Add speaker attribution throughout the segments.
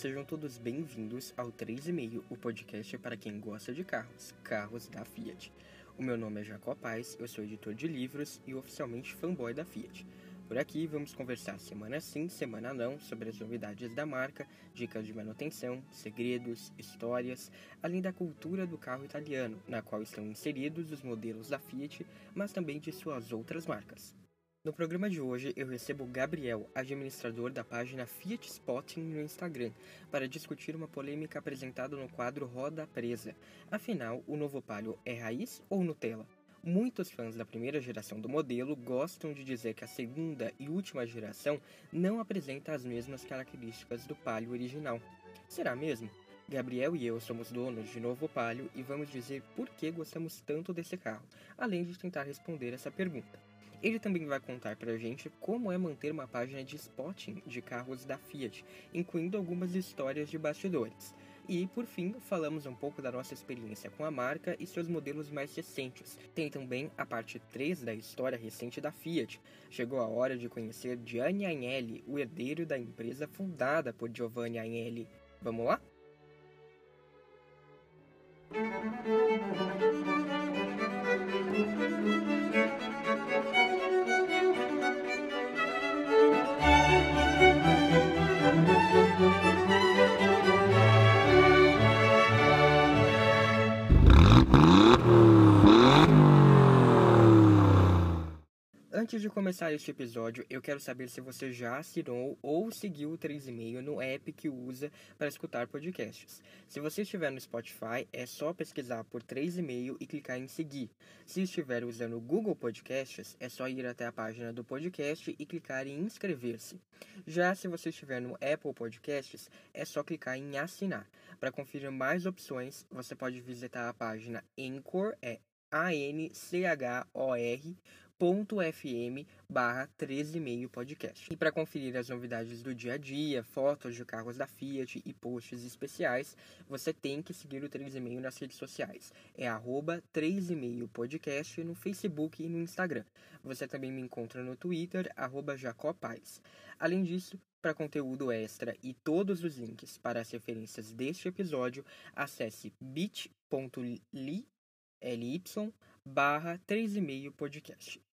Speaker 1: sejam todos bem-vindos ao 3,5, o podcast para quem gosta de carros, carros da Fiat. O meu nome é Jacó Paz, eu sou editor de livros e oficialmente fanboy da Fiat. Por aqui vamos conversar semana sim, semana não sobre as novidades da marca, dicas de manutenção, segredos, histórias, além da cultura do carro italiano, na qual estão inseridos os modelos da Fiat, mas também de suas outras marcas. No programa de hoje, eu recebo Gabriel, administrador da página Fiat Spotting no Instagram, para discutir uma polêmica apresentada no quadro Roda Presa. Afinal, o novo Palio é raiz ou Nutella? Muitos fãs da primeira geração do modelo gostam de dizer que a segunda e última geração não apresenta as mesmas características do Palio original. Será mesmo? Gabriel e eu somos donos de novo Palio e vamos dizer por que gostamos tanto desse carro, além de tentar responder essa pergunta. Ele também vai contar pra gente como é manter uma página de spotting de carros da Fiat, incluindo algumas histórias de bastidores. E, por fim, falamos um pouco da nossa experiência com a marca e seus modelos mais recentes. Tem também a parte 3 da história recente da Fiat. Chegou a hora de conhecer Gianni Agnelli, o herdeiro da empresa fundada por Giovanni Agnelli. Vamos lá? Antes de começar este episódio, eu quero saber se você já assinou ou seguiu o 3,5 no app que usa para escutar podcasts. Se você estiver no Spotify, é só pesquisar por 3,5 e clicar em seguir. Se estiver usando o Google Podcasts, é só ir até a página do podcast e clicar em inscrever-se. Já se você estiver no Apple Podcasts, é só clicar em assinar. Para conferir mais opções, você pode visitar a página Anchor, é A-N-C-H-O-R fm barra 13,5 podcast. E para conferir as novidades do dia a dia, fotos de carros da Fiat e posts especiais, você tem que seguir o 3,5 nas redes sociais. É arroba 3,5 podcast no Facebook e no Instagram. Você também me encontra no Twitter, arroba Jacopaz. Além disso, para conteúdo extra e todos os links para as referências deste episódio, acesse bit.ly barra 3,5 podcast.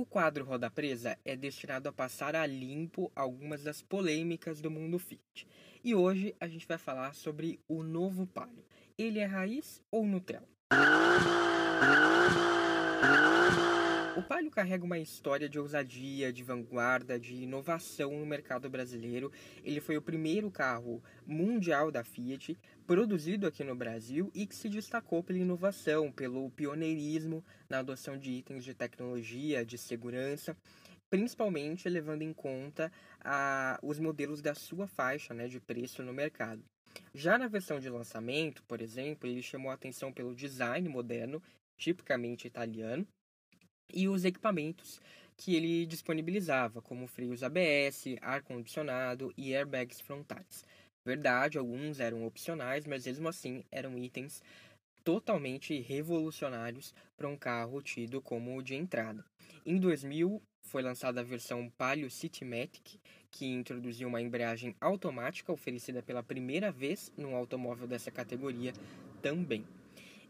Speaker 1: O quadro Roda Presa é destinado a passar a limpo algumas das polêmicas do mundo Fiat. E hoje a gente vai falar sobre o novo Palio. Ele é raiz ou Nutella? O Palio carrega uma história de ousadia, de vanguarda, de inovação no mercado brasileiro. Ele foi o primeiro carro mundial da Fiat, produzido aqui no Brasil e que se destacou pela inovação, pelo pioneirismo na adoção de itens de tecnologia, de segurança, principalmente levando em conta os modelos da sua faixa né, de preço no mercado. Já na versão de lançamento, por exemplo, ele chamou a atenção pelo design moderno, tipicamente italiano, e os equipamentos que ele disponibilizava, como freios ABS, ar-condicionado e airbags frontais. Verdade, alguns eram opcionais, mas mesmo assim eram itens totalmente revolucionários para um carro tido como o de entrada. Em 2000 foi lançada a versão Palio Citymatic, que introduziu uma embreagem automática oferecida pela primeira vez num automóvel dessa categoria também.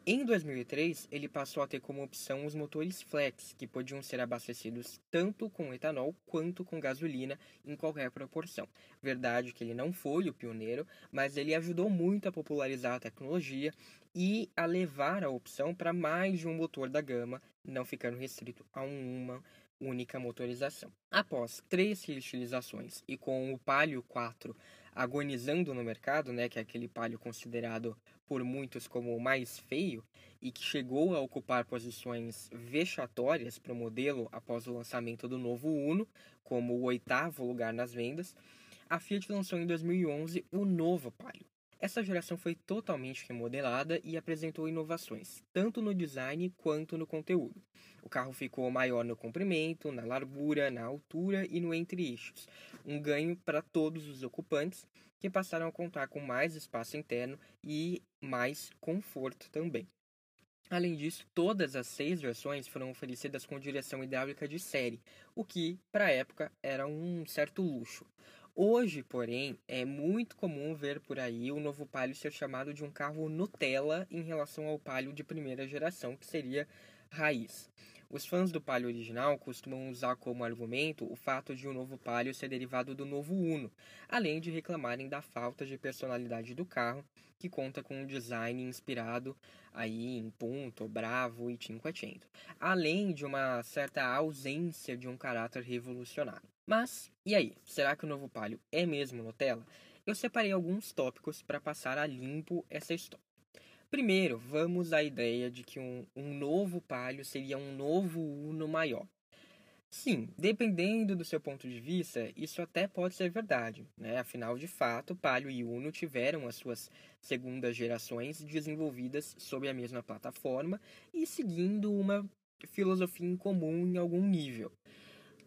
Speaker 1: Em 2003, ele passou a ter como opção os motores flex, que podiam ser abastecidos tanto com etanol quanto com gasolina em qualquer proporção. Verdade que ele não foi o pioneiro, mas ele ajudou muito a popularizar a tecnologia e a levar a opção para mais de um motor da gama, não ficando restrito a uma única motorização. Após três reutilizações e com o Palio 4 agonizando no mercado, né, que é aquele Palio considerado por muitos como o mais feio e que chegou a ocupar posições vexatórias para o modelo após o lançamento do novo Uno, como o oitavo lugar nas vendas, a Fiat lançou em 2011 o novo Palio. Essa geração foi totalmente remodelada e apresentou inovações, tanto no design quanto no conteúdo. O carro ficou maior no comprimento, na largura, na altura e no entre-eixos, um ganho para todos os ocupantes que passaram a contar com mais espaço interno e mais conforto também. Além disso, todas as seis versões foram oferecidas com direção hidráulica de série, o que, para a época, era um certo luxo. Hoje, porém, é muito comum ver por aí o novo Palio ser chamado de um carro Nutella em relação ao Palio de primeira geração, que seria raiz. Os fãs do Palio original costumam usar como argumento o fato de o novo Palio ser derivado do novo Uno, além de reclamarem da falta de personalidade do carro, que conta com um design inspirado aí em Punto, Bravo e Cinquecento, além de uma certa ausência de um caráter revolucionário. Mas, e aí, será que o novo Palio é mesmo Nutella? Eu separei alguns tópicos para passar a limpo essa história. Primeiro, vamos à ideia de que um, um novo Palio seria um novo Uno maior. Sim, dependendo do seu ponto de vista, isso até pode ser verdade. Né? Afinal, de fato, Palio e Uno tiveram as suas segundas gerações desenvolvidas sob a mesma plataforma e seguindo uma filosofia em comum em algum nível.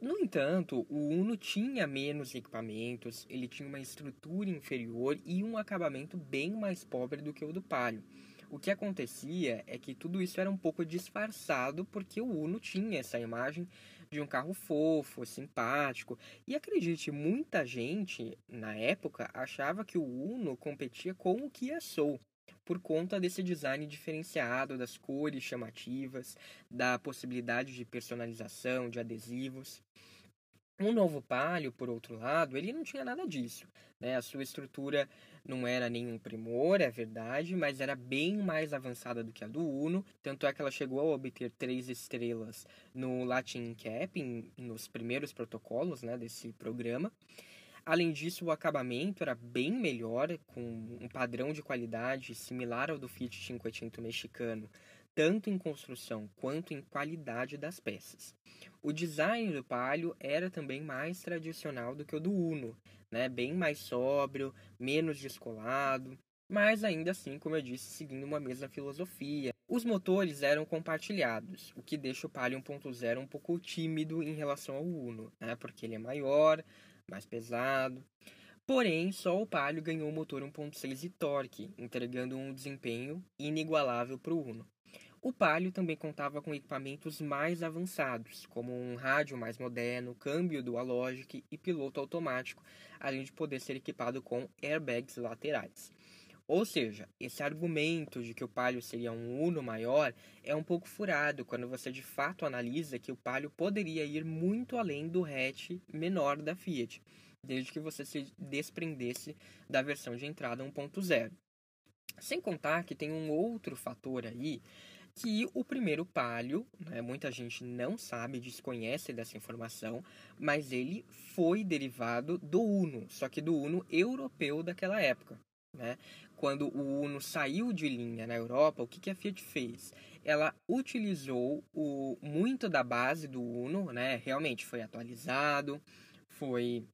Speaker 1: No entanto, o Uno tinha menos equipamentos, ele tinha uma estrutura inferior e um acabamento bem mais pobre do que o do Palio. O que acontecia é que tudo isso era um pouco disfarçado porque o Uno tinha essa imagem de um carro fofo, simpático. E acredite, muita gente na época achava que o Uno competia com o Kia Soul por conta desse design diferenciado, das cores chamativas, da possibilidade de personalização, de adesivos. O novo Palio, por outro lado, ele não tinha nada disso. Né? A sua estrutura não era nenhum primor, é verdade, mas era bem mais avançada do que a do Uno. Tanto é que ela chegou a obter três estrelas no Latin Cap, em, nos primeiros protocolos né, desse programa. Além disso, o acabamento era bem melhor, com um padrão de qualidade similar ao do Fiat 500 mexicano, tanto em construção quanto em qualidade das peças. O design do Palio era também mais tradicional do que o do Uno, né? bem mais sóbrio, menos descolado, mas ainda assim, como eu disse, seguindo uma mesma filosofia. Os motores eram compartilhados, o que deixa o Palio 1.0 um pouco tímido em relação ao Uno, né? porque ele é maior, mais pesado. Porém, só o Palio ganhou o motor 1.6 e torque, entregando um desempenho inigualável para o Uno. O Palio também contava com equipamentos mais avançados, como um rádio mais moderno, câmbio dual logic e piloto automático, além de poder ser equipado com airbags laterais. Ou seja, esse argumento de que o Palio seria um Uno maior é um pouco furado quando você de fato analisa que o Palio poderia ir muito além do hatch menor da Fiat, desde que você se desprendesse da versão de entrada 1.0. Sem contar que tem um outro fator aí que o primeiro Palio, né, muita gente não sabe, desconhece dessa informação, mas ele foi derivado do Uno, só que do Uno europeu daquela época. Né? Quando o Uno saiu de linha na Europa, o que, que a Fiat fez? Ela utilizou o, muito da base do Uno, né? realmente foi atualizado, foi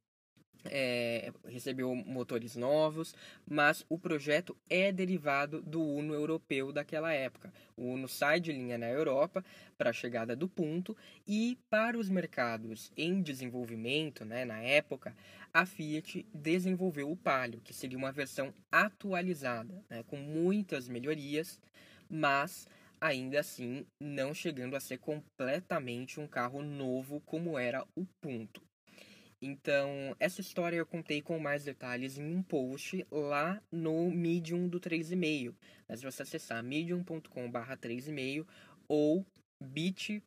Speaker 1: é, recebeu motores novos, mas o projeto é derivado do Uno europeu daquela época. O Uno sai de linha na Europa para a chegada do ponto e para os mercados em desenvolvimento, né, na época, a Fiat desenvolveu o Palio, que seria uma versão atualizada, né, com muitas melhorias, mas ainda assim não chegando a ser completamente um carro novo como era o Punto. Então, essa história eu contei com mais detalhes em um post lá no Medium do 3,5. Mas você acessar medium.com barra 3,5 ou bit.ly,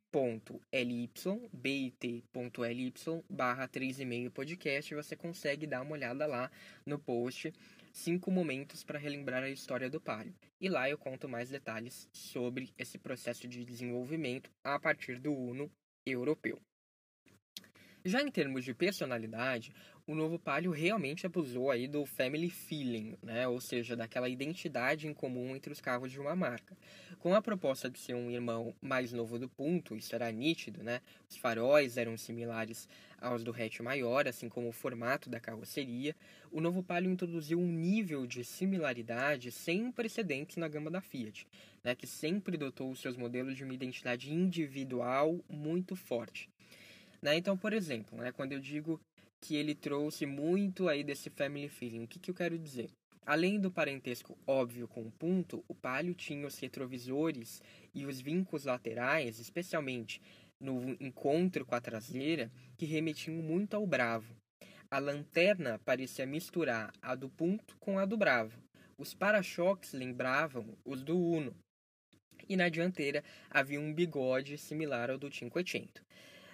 Speaker 1: bit.ly barra 3,5 podcast, você consegue dar uma olhada lá no post cinco momentos para relembrar a história do Palio. E lá eu conto mais detalhes sobre esse processo de desenvolvimento a partir do Uno europeu. Já em termos de personalidade, o novo Palio realmente abusou aí do family feeling, né? ou seja, daquela identidade em comum entre os carros de uma marca. Com a proposta de ser um irmão mais novo do Punto, isso era nítido, né? Os faróis eram similares aos do hatch maior, assim como o formato da carroceria. O novo Palio introduziu um nível de similaridade sem precedentes na gama da Fiat, né? que sempre dotou os seus modelos de uma identidade individual muito forte. Né? Então, por exemplo, né, quando eu digo que ele trouxe muito aí desse family feeling, o que, que eu quero dizer? Além do parentesco óbvio com o Punto, o Palio tinha os retrovisores e os vincos laterais, especialmente no encontro com a traseira, que remetiam muito ao Bravo. A lanterna parecia misturar a do Punto com a do Bravo. Os para-choques lembravam os do Uno. E na dianteira havia um bigode similar ao do 500.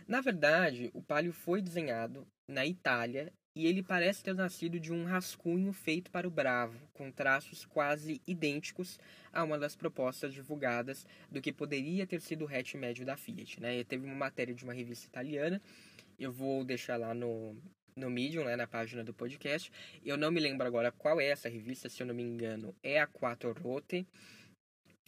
Speaker 1: Na verdade, o Palio foi desenhado na Itália e ele parece ter nascido de um rascunho feito para o Bravo, com traços quase idênticos a uma das propostas divulgadas do que poderia ter sido o hatch médio da Fiat. Né? teve uma matéria de uma revista italiana, eu vou deixar lá no, no Medium, né, na página do podcast. Eu não me lembro agora qual é essa revista, se eu não me engano, é a Quattro Rote.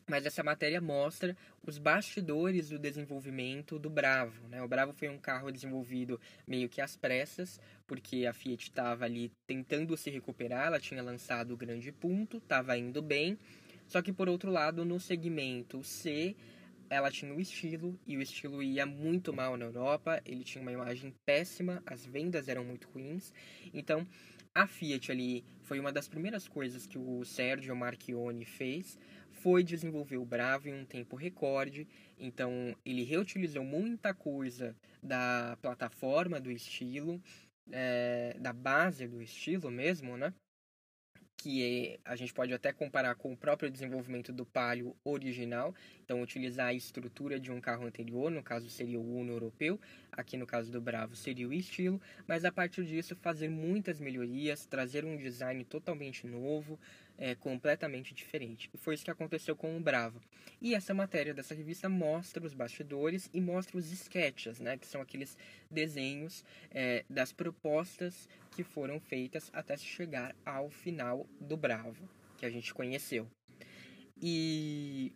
Speaker 1: Mas essa matéria mostra os bastidores do desenvolvimento do Bravo. Né? O Bravo foi um carro desenvolvido meio que às pressas, porque a Fiat estava ali tentando se recuperar, ela tinha lançado o grande ponto, estava indo bem. Só que por outro lado, no segmento C, ela tinha o estilo e o estilo ia muito mal na Europa, ele tinha uma imagem péssima, as vendas eram muito ruins. Então, a Fiat ali foi uma das primeiras coisas que o Sergio Marchione fez, foi desenvolver o Bravo em um tempo recorde. Então, ele reutilizou muita coisa da plataforma do estilo, é, da base do estilo mesmo, né? que a gente pode até comparar com o próprio desenvolvimento do Palio original, então utilizar a estrutura de um carro anterior, no caso seria o Uno europeu, aqui no caso do Bravo seria o estilo, mas a partir disso fazer muitas melhorias, trazer um design totalmente novo, é, completamente diferente. E foi isso que aconteceu com o Bravo. E essa matéria dessa revista mostra os bastidores e mostra os sketches, né, que são aqueles desenhos é, das propostas que foram feitas até se chegar ao final do Bravo, que a gente conheceu. E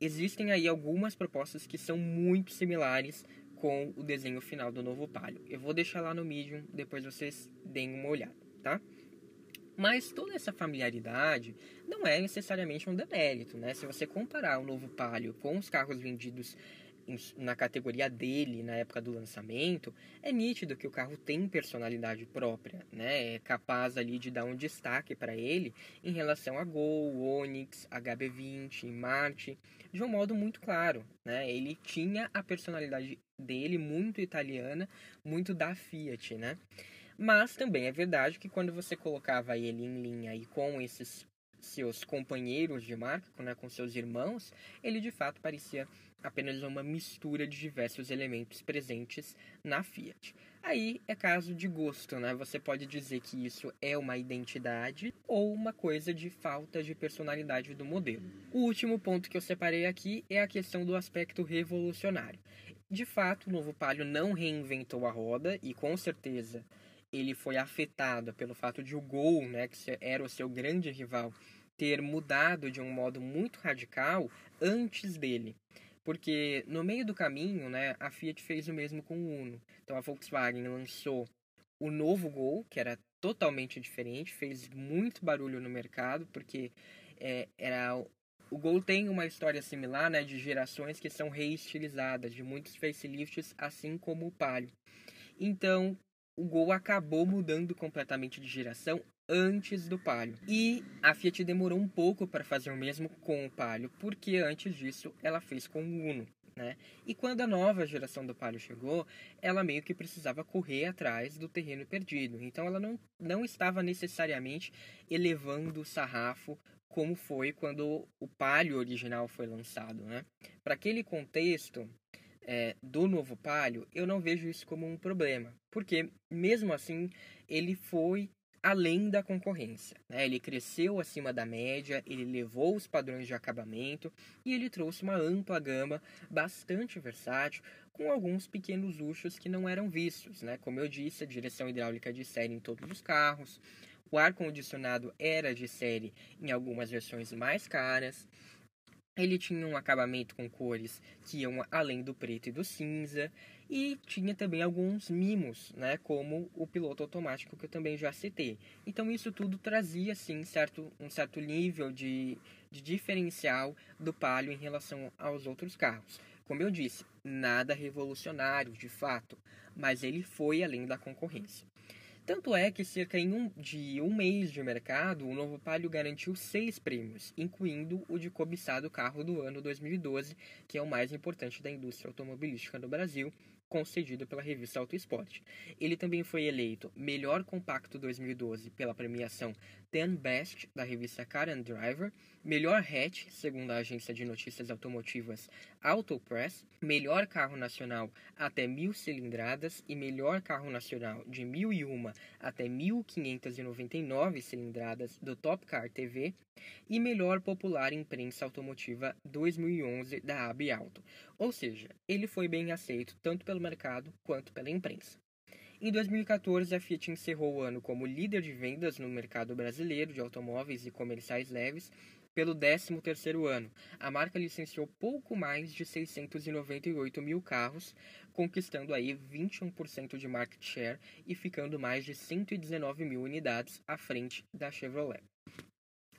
Speaker 1: existem aí algumas propostas que são muito similares com o desenho final do novo Palio. Eu vou deixar lá no Medium, depois vocês deem uma olhada, tá? Mas toda essa familiaridade não é necessariamente um demérito, né? Se você comparar o novo Palio com os carros vendidos na categoria dele na época do lançamento, é nítido que o carro tem personalidade própria, né? É capaz ali de dar um destaque para ele em relação a Gol, Onix, HB20, Marte, de um modo muito claro, né? Ele tinha a personalidade dele muito italiana, muito da Fiat, né? Mas também é verdade que quando você colocava ele em linha e com esses seus companheiros de marca, né, com seus irmãos, ele de fato parecia apenas uma mistura de diversos elementos presentes na Fiat. Aí é caso de gosto, né? Você pode dizer que isso é uma identidade ou uma coisa de falta de personalidade do modelo. O último ponto que eu separei aqui é a questão do aspecto revolucionário. De fato, o novo Palio não reinventou a roda e com certeza ele foi afetado pelo fato de o Gol, né, que era o seu grande rival, ter mudado de um modo muito radical antes dele. Porque no meio do caminho, né, a Fiat fez o mesmo com o Uno. Então a Volkswagen lançou o novo Gol, que era totalmente diferente, fez muito barulho no mercado, porque é, era o Gol tem uma história similar, né, de gerações que são reestilizadas, de muitos facelifts, assim como o Palio. Então, o Gol acabou mudando completamente de geração antes do Palio. E a Fiat demorou um pouco para fazer o mesmo com o Palio, porque antes disso ela fez com o Uno. Né? E quando a nova geração do Palio chegou, ela meio que precisava correr atrás do terreno perdido. Então ela não, não estava necessariamente elevando o sarrafo como foi quando o Palio original foi lançado. Né? Para aquele contexto, é, do novo Palio, eu não vejo isso como um problema, porque mesmo assim ele foi além da concorrência. Né? Ele cresceu acima da média, ele levou os padrões de acabamento e ele trouxe uma ampla gama bastante versátil, com alguns pequenos luxos que não eram vistos. Né? Como eu disse, a direção hidráulica de série em todos os carros, o ar-condicionado era de série em algumas versões mais caras. Ele tinha um acabamento com cores que iam além do preto e do cinza e tinha também alguns mimos, né, como o piloto automático que eu também já citei. Então isso tudo trazia sim certo, um certo nível de, de diferencial do Palio em relação aos outros carros. Como eu disse, nada revolucionário de fato, mas ele foi além da concorrência. Tanto é que cerca um, de um mês de mercado, o novo Palio garantiu seis prêmios, incluindo o de cobiçado carro do ano 2012, que é o mais importante da indústria automobilística no Brasil, concedido pela revista Auto Esporte. Ele também foi eleito Melhor Compacto 2012 pela premiação Ten Best da revista Car and Driver, Melhor Hatch, segundo a agência de notícias automotivas Autopress, Melhor Carro Nacional até mil cilindradas e Melhor Carro Nacional de 1001 até 1599 cilindradas do Top Car TV e Melhor Popular Imprensa Automotiva 2011 da AB Auto. Ou seja, ele foi bem aceito tanto pelo mercado quanto pela imprensa. Em 2014, a Fiat encerrou o ano como líder de vendas no mercado brasileiro de automóveis e comerciais leves pelo 13º ano. A marca licenciou pouco mais de 698 mil carros, conquistando aí 21% de market share e ficando mais de 119 mil unidades à frente da Chevrolet.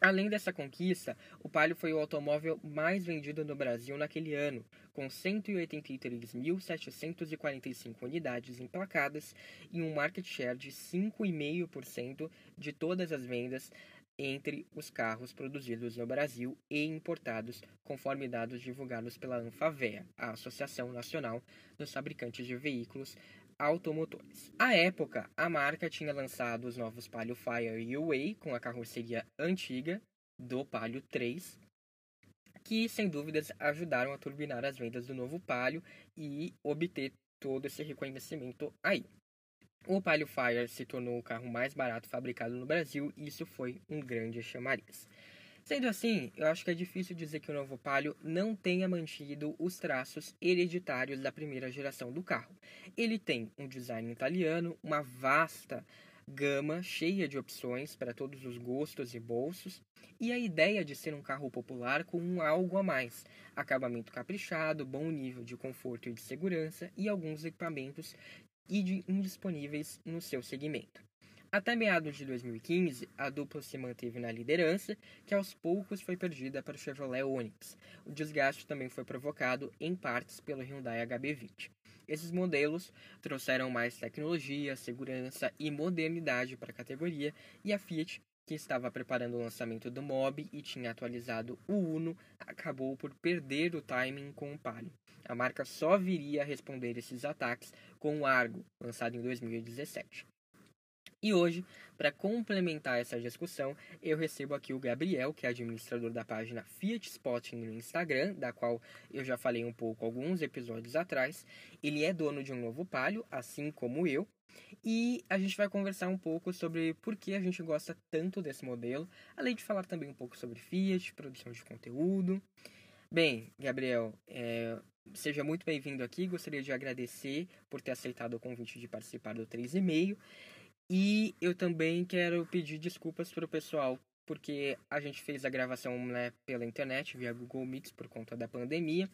Speaker 1: Além dessa conquista, o Palio foi o automóvel mais vendido no Brasil naquele ano, com 183.745 unidades emplacadas e um market share de 5,5% de todas as vendas entre os carros produzidos no Brasil e importados, conforme dados divulgados pela Anfavea, a Associação Nacional dos Fabricantes de Veículos automotores. À época, a marca tinha lançado os novos Palio Fire UA com a carroceria antiga do Palio 3, que sem dúvidas ajudaram a turbinar as vendas do novo Palio e obter todo esse reconhecimento aí. O Palio Fire se tornou o carro mais barato fabricado no Brasil e isso foi um grande chamariz. Sendo assim, eu acho que é difícil dizer que o novo Palio não tenha mantido os traços hereditários da primeira geração do carro. Ele tem um design italiano, uma vasta gama cheia de opções para todos os gostos e bolsos, e a ideia de ser um carro popular com um algo a mais, acabamento caprichado, bom nível de conforto e de segurança e alguns equipamentos indisponíveis no seu segmento. Até meados de 2015, a dupla se manteve na liderança, que aos poucos foi perdida para o Chevrolet Onix. O desgaste também foi provocado, em partes, pelo Hyundai HB20. Esses modelos trouxeram mais tecnologia, segurança e modernidade para a categoria, e a Fiat, que estava preparando o lançamento do Mob e tinha atualizado o Uno, acabou por perder o timing com o Palio. A marca só viria a responder esses ataques com o Argo, lançado em 2017. E hoje, para complementar essa discussão, eu recebo aqui o Gabriel, que é administrador da página Fiat Spotting no Instagram, da qual eu já falei um pouco alguns episódios atrás. Ele é dono de um novo Palio, assim como eu, e a gente vai conversar um pouco sobre por que a gente gosta tanto desse modelo, além de falar também um pouco sobre Fiat, produção de conteúdo. Bem, Gabriel, é, seja muito bem-vindo aqui. Gostaria de agradecer por ter aceitado o convite de participar do 3,5. E eu também quero pedir desculpas para o pessoal, porque a gente fez a gravação né, pela internet, via Google Meets, por conta da pandemia,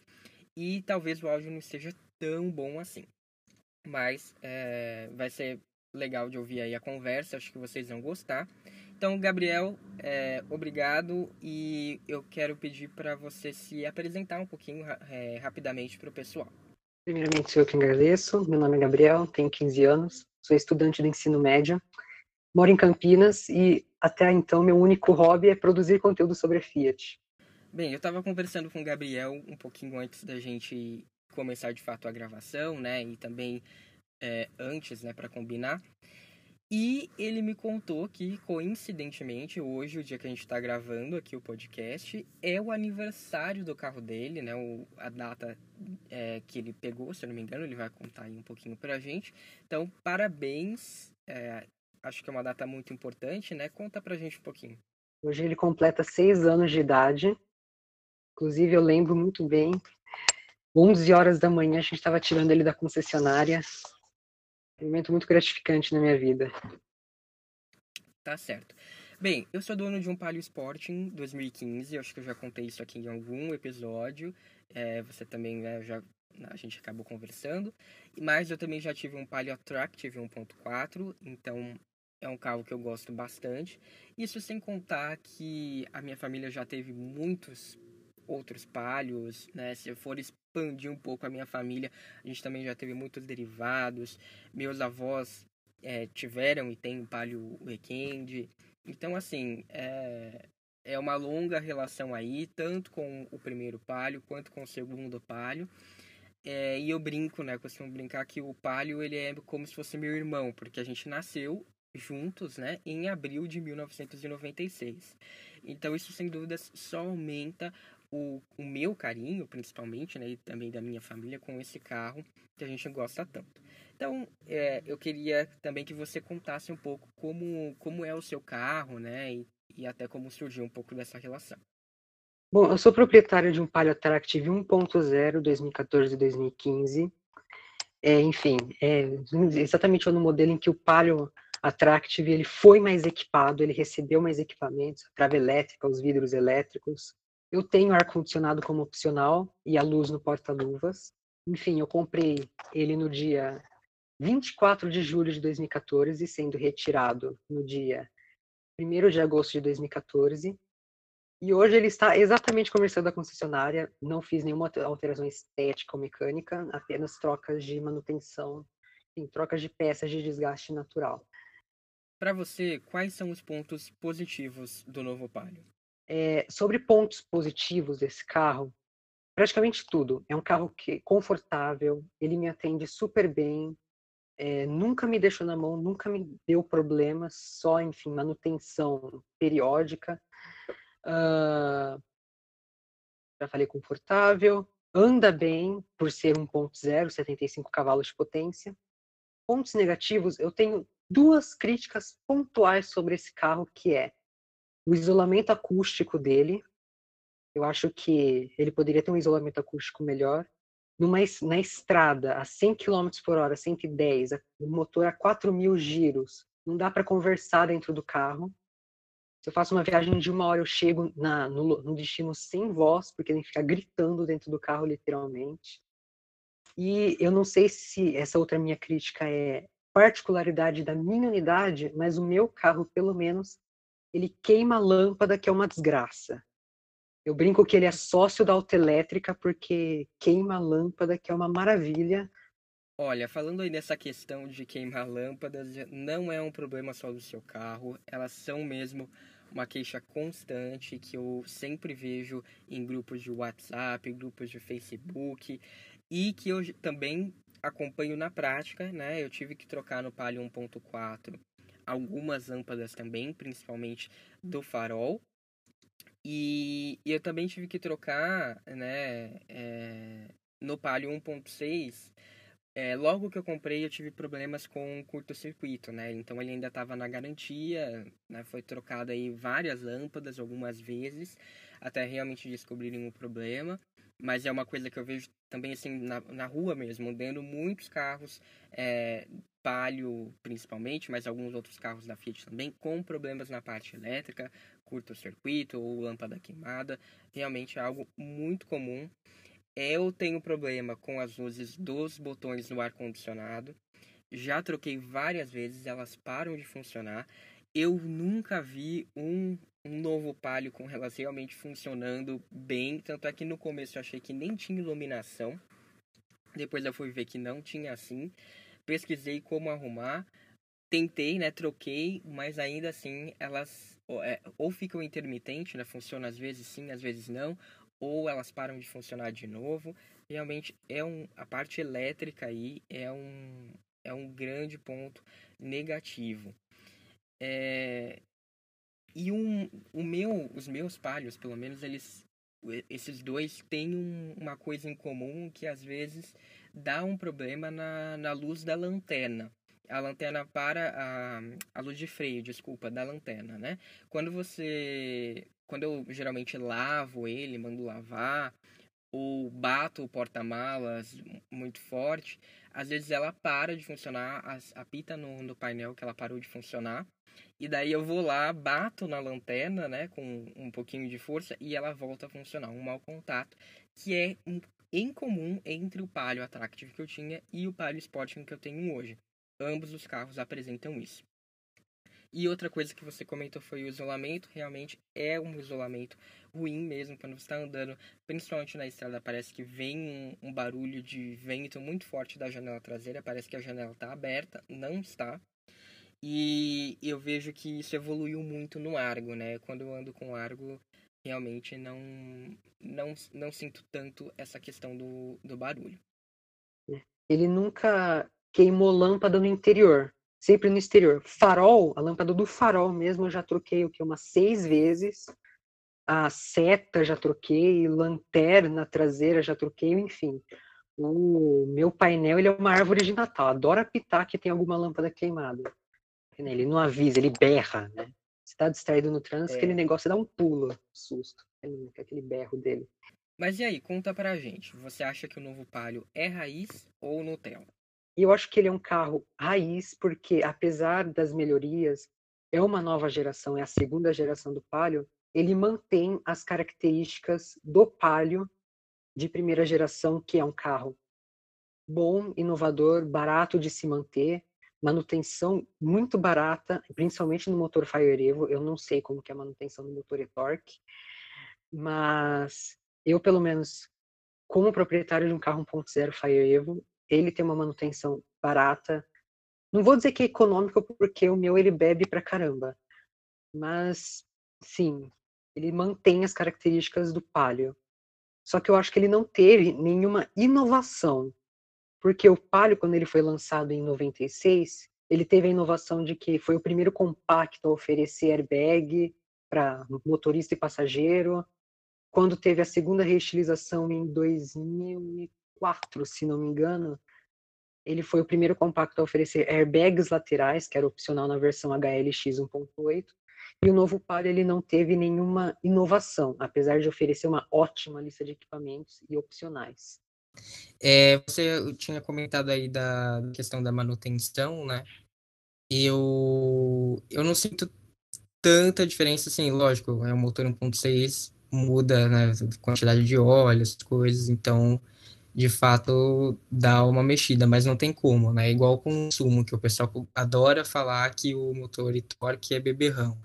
Speaker 1: e talvez o áudio não esteja tão bom assim. Mas é, vai ser legal de ouvir aí a conversa, acho que vocês vão gostar. Então, Gabriel, é, obrigado e eu quero pedir para você se apresentar um pouquinho é, rapidamente para o pessoal.
Speaker 2: Primeiramente, eu que agradeço. Meu nome é Gabriel, tenho 15 anos, sou estudante de ensino médio, moro em Campinas e até então meu único hobby é produzir conteúdo sobre Fiat.
Speaker 1: Bem, eu estava conversando com o Gabriel um pouquinho antes da gente começar de fato a gravação, né, e também é, antes, né, para combinar. E ele me contou que, coincidentemente, hoje, o dia que a gente está gravando aqui o podcast, é o aniversário do carro dele, né? O, a data é, que ele pegou, se eu não me engano, ele vai contar aí um pouquinho pra gente. Então, parabéns. É, acho que é uma data muito importante, né? Conta pra gente um pouquinho.
Speaker 2: Hoje ele completa seis anos de idade. Inclusive, eu lembro muito bem. 11 horas da manhã, a gente estava tirando ele da concessionária um momento muito gratificante na minha vida.
Speaker 1: Tá certo. Bem, eu sou dono de um Palio Sporting 2015, acho que eu já contei isso aqui em algum episódio. É, você também, né, já, a gente acabou conversando. Mas eu também já tive um Palio Attractive 1.4, então é um carro que eu gosto bastante. Isso sem contar que a minha família já teve muitos outros palhos, né? Se eu for expandir um pouco a minha família, a gente também já teve muitos derivados. Meus avós é, tiveram e têm o Palio Weekend. Então, assim, é, é uma longa relação aí, tanto com o primeiro Palio quanto com o segundo Palio. É, e eu brinco, né? Costumo brincar que o Palio ele é como se fosse meu irmão, porque a gente nasceu juntos, né? Em abril de 1996. Então isso sem dúvidas só aumenta o, o meu carinho, principalmente, né? E também da minha família com esse carro que a gente gosta tanto. Então, é, eu queria também que você contasse um pouco como, como é o seu carro, né? E, e até como surgiu um pouco dessa relação.
Speaker 2: Bom, eu sou proprietário de um Palio Attractive 1.0 2014 e 2015. É, enfim, é exatamente no modelo em que o Palio Attractive ele foi mais equipado, ele recebeu mais equipamentos, a trava elétrica, os vidros elétricos. Eu tenho ar-condicionado como opcional e a luz no porta-luvas. Enfim, eu comprei ele no dia 24 de julho de 2014, sendo retirado no dia 1 de agosto de 2014. E hoje ele está exatamente começando a concessionária. Não fiz nenhuma alteração estética ou mecânica, apenas trocas de manutenção, em trocas de peças de desgaste natural.
Speaker 1: Para você, quais são os pontos positivos do novo Palio?
Speaker 2: É, sobre pontos positivos desse carro, praticamente tudo. É um carro que confortável, ele me atende super bem, é, nunca me deixou na mão, nunca me deu problemas, só, enfim, manutenção periódica. Uh, já falei confortável, anda bem por ser 1.0, 75 cavalos de potência. Pontos negativos, eu tenho duas críticas pontuais sobre esse carro, que é o isolamento acústico dele. Eu acho que ele poderia ter um isolamento acústico melhor numa, na estrada a 100 km por hora, 110, o motor a 4 mil giros, não dá para conversar dentro do carro. Se eu faço uma viagem de uma hora, eu chego na, no, no destino sem voz, porque tem que ficar gritando dentro do carro, literalmente. E eu não sei se essa outra minha crítica é particularidade da minha unidade, mas o meu carro, pelo menos, ele queima lâmpada, que é uma desgraça. Eu brinco que ele é sócio da autoelétrica porque queima lâmpada, que é uma maravilha.
Speaker 1: Olha, falando aí dessa questão de queimar lâmpadas, não é um problema só do seu carro, elas são mesmo uma queixa constante que eu sempre vejo em grupos de WhatsApp, grupos de Facebook e que eu também acompanho na prática, né? Eu tive que trocar no Palio 1.4 algumas lâmpadas também, principalmente do farol, e, e eu também tive que trocar, né, é, no Palio 1.6, é, logo que eu comprei eu tive problemas com curto-circuito, né? Então ele ainda estava na garantia, né? Foi trocado aí várias lâmpadas algumas vezes, até realmente descobrirem o problema. Mas é uma coisa que eu vejo também assim na, na rua mesmo, dando muitos carros, é, Palio principalmente, mas alguns outros carros da Fiat também, com problemas na parte elétrica, curto-circuito ou lâmpada queimada. Realmente é algo muito comum. Eu tenho problema com as luzes dos botões do ar-condicionado. Já troquei várias vezes, elas param de funcionar. Eu nunca vi um, um novo Palio com elas realmente funcionando bem. Tanto é que no começo eu achei que nem tinha iluminação. Depois eu fui ver que não tinha assim. Pesquisei como arrumar tentei, né, troquei, mas ainda assim elas ou, é, ou ficam intermitentes, né, funciona às vezes sim, às vezes não, ou elas param de funcionar de novo. Realmente é um a parte elétrica aí é um é um grande ponto negativo. É, e um, o meu, os meus palhos, pelo menos eles esses dois têm um, uma coisa em comum que às vezes dá um problema na, na luz da lanterna a lanterna para a, a luz de freio, desculpa, da lanterna, né? Quando você, quando eu geralmente lavo ele, mando lavar, ou bato o porta-malas muito forte, às vezes ela para de funcionar, apita no, no painel que ela parou de funcionar, e daí eu vou lá, bato na lanterna, né, com um pouquinho de força, e ela volta a funcionar, um mau contato, que é em comum entre o Palio Attractive que eu tinha e o Palio Sporting que eu tenho hoje. Ambos os carros apresentam isso. E outra coisa que você comentou foi o isolamento. Realmente é um isolamento ruim mesmo quando você está andando, principalmente na estrada. Parece que vem um, um, barulho de vento muito forte da janela traseira. Parece que a janela está aberta, não está. E eu vejo que isso evoluiu muito no Argo, né? Quando eu ando com Argo, realmente não, não, não sinto tanto essa questão do, do barulho.
Speaker 2: Ele nunca queimou lâmpada no interior, sempre no exterior. Farol, a lâmpada do farol mesmo, eu já troquei o que umas seis vezes. A seta já troquei, lanterna traseira já troquei, enfim. O meu painel ele é uma árvore de Natal. Adora apitar que tem alguma lâmpada queimada. Ele não avisa, ele berra, né? Você está distraído no trânsito, é. aquele negócio dá um pulo, susto, aquele berro dele.
Speaker 1: Mas e aí, conta pra gente, você acha que o novo Palio é raiz ou Nutella?
Speaker 2: Eu acho que ele é um carro raiz, porque apesar das melhorias, é uma nova geração, é a segunda geração do Palio, ele mantém as características do Palio de primeira geração, que é um carro bom, inovador, barato de se manter, manutenção muito barata, principalmente no motor Fire Evo. Eu não sei como que é a manutenção do motor e-torque, mas eu, pelo menos, como proprietário de um carro 1.0 Fire Evo, ele tem uma manutenção barata. Não vou dizer que é econômico, porque o meu ele bebe pra caramba, mas sim, ele mantém as características do Palio. Só que eu acho que ele não teve nenhuma inovação porque o Palio, quando ele foi lançado em 96, ele teve a inovação de que foi o primeiro compacto a oferecer airbag para motorista e passageiro. Quando teve a segunda reestilização em 2004, se não me engano, ele foi o primeiro compacto a oferecer airbags laterais, que era opcional na versão HLX 1.8. E o novo Palio ele não teve nenhuma inovação, apesar de oferecer uma ótima lista de equipamentos e opcionais.
Speaker 1: É, você tinha comentado aí da questão da manutenção, né? Eu, eu não sinto tanta diferença, assim, lógico, é um motor 1.6, muda, né, quantidade de óleo, as coisas, então, de fato, dá uma mexida, mas não tem como, né? Igual o consumo, que o pessoal adora falar que o motor e torque é beberrão.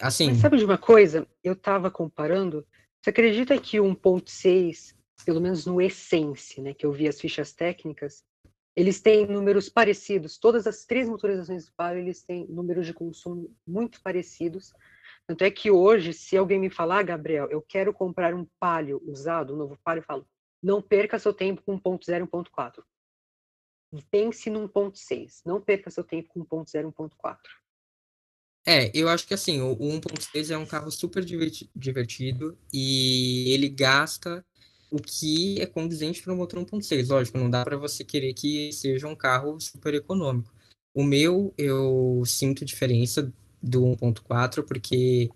Speaker 2: Assim... Mas sabe de uma coisa? Eu tava comparando, você acredita que o 1.6 pelo menos no Essence, né, que eu vi as fichas técnicas, eles têm números parecidos. Todas as três motorizações do Palio, eles têm números de consumo muito parecidos. Tanto é que hoje, se alguém me falar, Gabriel, eu quero comprar um Palio usado, um novo Palio, eu falo, não perca seu tempo com 1.0 e 1.4. Pense no 1.6. Não perca seu tempo com 1.0 e 1.4.
Speaker 1: É, eu acho que assim, o 1.6 é um carro super divertido e ele gasta o que é condizente para o motor 1.6. Lógico, não dá para você querer que seja um carro super econômico. O meu, eu sinto diferença do 1.4, porque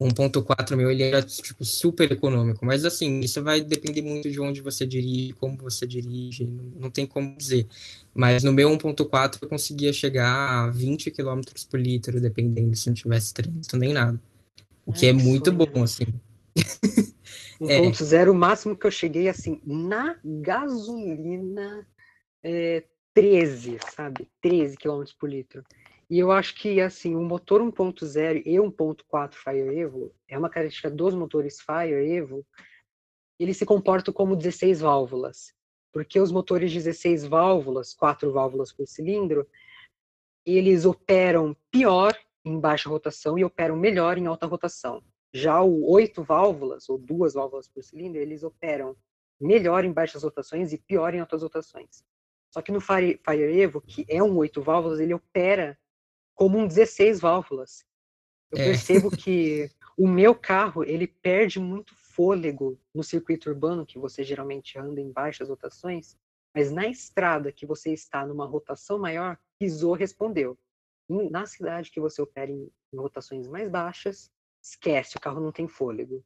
Speaker 1: 1.4 meu ele era tipo super econômico, mas assim, isso vai depender muito de onde você dirige, como você dirige, não, tem como dizer. Mas no meu 1.4 eu conseguia chegar a 20 km por litro, dependendo se não tivesse trânsito nem nada. O que é, é muito sonho. bom, assim.
Speaker 2: 1.0, é. o máximo que eu cheguei, assim, na gasolina, é 13, sabe? 13 km por litro. E eu acho que, assim, o motor 1.0 e 1.4 Fire Evo, é uma característica dos motores Fire Evo, eles se comportam como 16 válvulas. Porque os motores 16 válvulas, 4 válvulas por cilindro, eles operam pior em baixa rotação e operam melhor em alta rotação. Já o oito válvulas, ou duas válvulas por cilindro, eles operam melhor em baixas rotações e pior em altas rotações. Só que no Fire, Fire Evo, que é um oito válvulas, ele opera como um 16 válvulas. Eu é. percebo que o meu carro, ele perde muito fôlego no circuito urbano, que você geralmente anda em baixas rotações, mas na estrada que você está numa rotação maior, pisou, respondeu. Na cidade que você opera em rotações mais baixas, esquece, o carro não tem fôlego.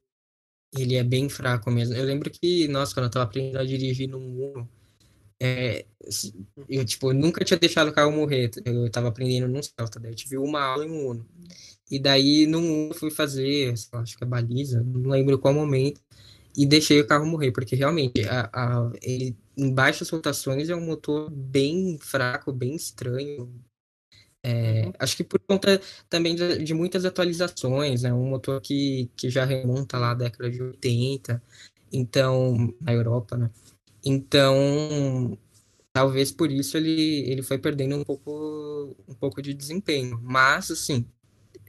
Speaker 1: Ele é bem fraco mesmo. Eu lembro que, nossa, quando eu tava aprendendo a dirigir no Uno, é, eu, tipo, nunca tinha deixado o carro morrer. Eu tava aprendendo num Celta, daí eu tive uma aula em um Uno. E daí, no Uno, fui fazer, acho que é baliza, não lembro qual momento, e deixei o carro morrer, porque realmente, a, a, ele, em baixas rotações, é um motor bem fraco, bem estranho, é, uhum. Acho que por conta também de, de, muitas atualizações, né? Um motor que, que já remonta lá à década de 80, então, na Europa, né? Então, talvez por isso ele, ele foi perdendo um pouco, um pouco de desempenho. Mas, assim,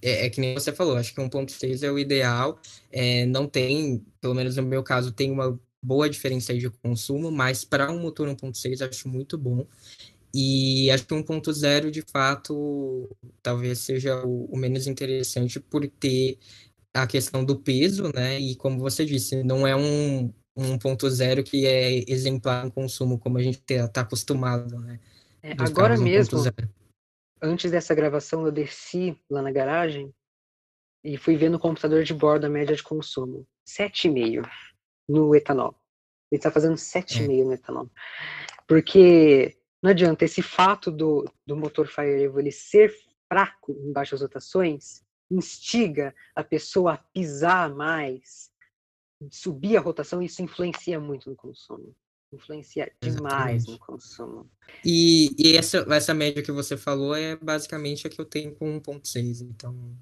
Speaker 1: é, é que nem você falou, acho que 1.6 é o ideal. É, não tem, pelo menos no meu caso, tem uma boa diferença de consumo, mas para um motor 1.6 acho muito bom. E acho que 1.0, de fato, talvez seja o, o, menos interessante por ter a questão do peso, né? E como você disse, não é um, 1.0 que é exemplar em consumo, como a gente está acostumado, né?
Speaker 2: É, agora mesmo, antes dessa gravação, eu desci lá na garagem e fui ver no computador de bordo a média de consumo. 7,5 no etanol. Ele está fazendo 7,5 é. no etanol. Porque não adianta, esse fato do, do motor Fire Evo ele ser fraco em baixas rotações instiga a pessoa a pisar mais, subir a rotação, isso influencia muito no consumo. Influencia demais Exatamente. no consumo.
Speaker 1: E, e, essa, essa média que você falou é basicamente a que eu tenho com 1.6, então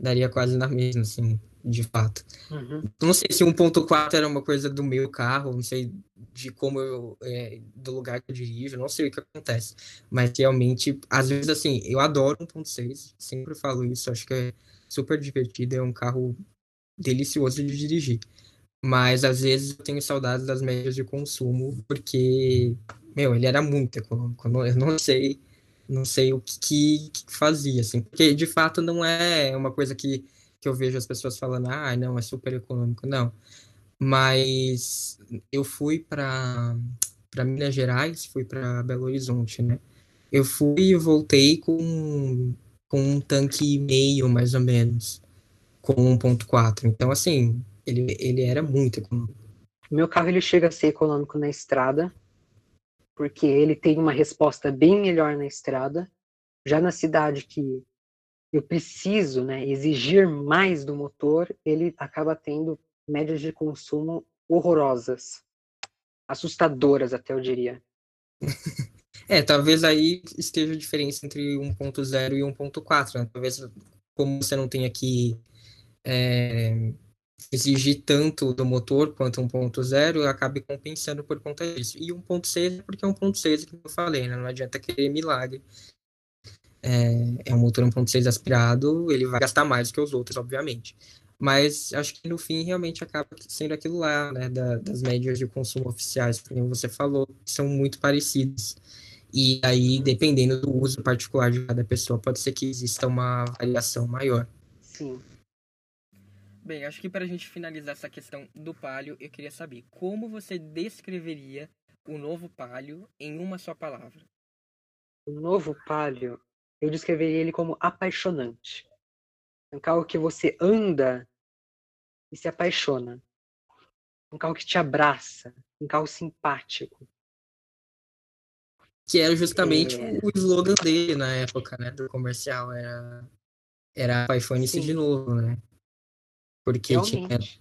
Speaker 1: daria quase na mesma, assim, de fato. Uhum. Não sei se 1.4 era uma coisa do meu carro, não sei de como eu, é, do lugar que eu dirijo, não sei o que acontece, mas realmente, às vezes, assim, eu adoro 1.6, sempre falo isso, acho que é super divertido, é um carro delicioso de dirigir. Mas às vezes eu tenho saudades das médias de consumo, porque, meu, ele era muito econômico. Eu não sei, não sei o que, que fazia, assim, porque de fato não é uma coisa que, que eu vejo as pessoas falando, ah, não, é super econômico. Não. Mas eu fui para Minas Gerais, fui para Belo Horizonte, né? Eu fui e voltei com, com um tanque meio, mais ou menos, com 1.4. Então, assim, ele, ele era muito econômico.
Speaker 2: Meu carro ele chega a ser econômico na estrada, porque ele tem uma resposta bem melhor na estrada. Já na cidade que eu preciso né, exigir mais do motor, ele acaba tendo médias de consumo horrorosas. Assustadoras, até eu diria.
Speaker 1: é, talvez aí esteja a diferença entre 1.0 e 1.4. Né? Talvez, como você não tem aqui é, exigir tanto do motor quanto 1.0 acabe compensando por conta disso. E 1.6 é porque é 1.6 que eu falei, né? Não adianta querer milagre. É, é um motor 1.6 aspirado, ele vai gastar mais que os outros, obviamente. Mas acho que no fim realmente acaba sendo aquilo lá, né? Da, das médias de consumo oficiais, como você falou, são muito parecidas. E aí, dependendo do uso particular de cada pessoa, pode ser que exista uma variação maior.
Speaker 2: Sim.
Speaker 1: Bem, acho que para a gente finalizar essa questão do Palio, eu queria saber como você descreveria o novo Palio em uma só palavra.
Speaker 2: O novo Palio, eu descreveria ele como apaixonante. Um carro que você anda e se apaixona. Um carro que te abraça, um carro simpático.
Speaker 1: Que era justamente é... o slogan dele na época, né, do comercial, era era apaixone-se de novo, né? Porque Realmente. tinha.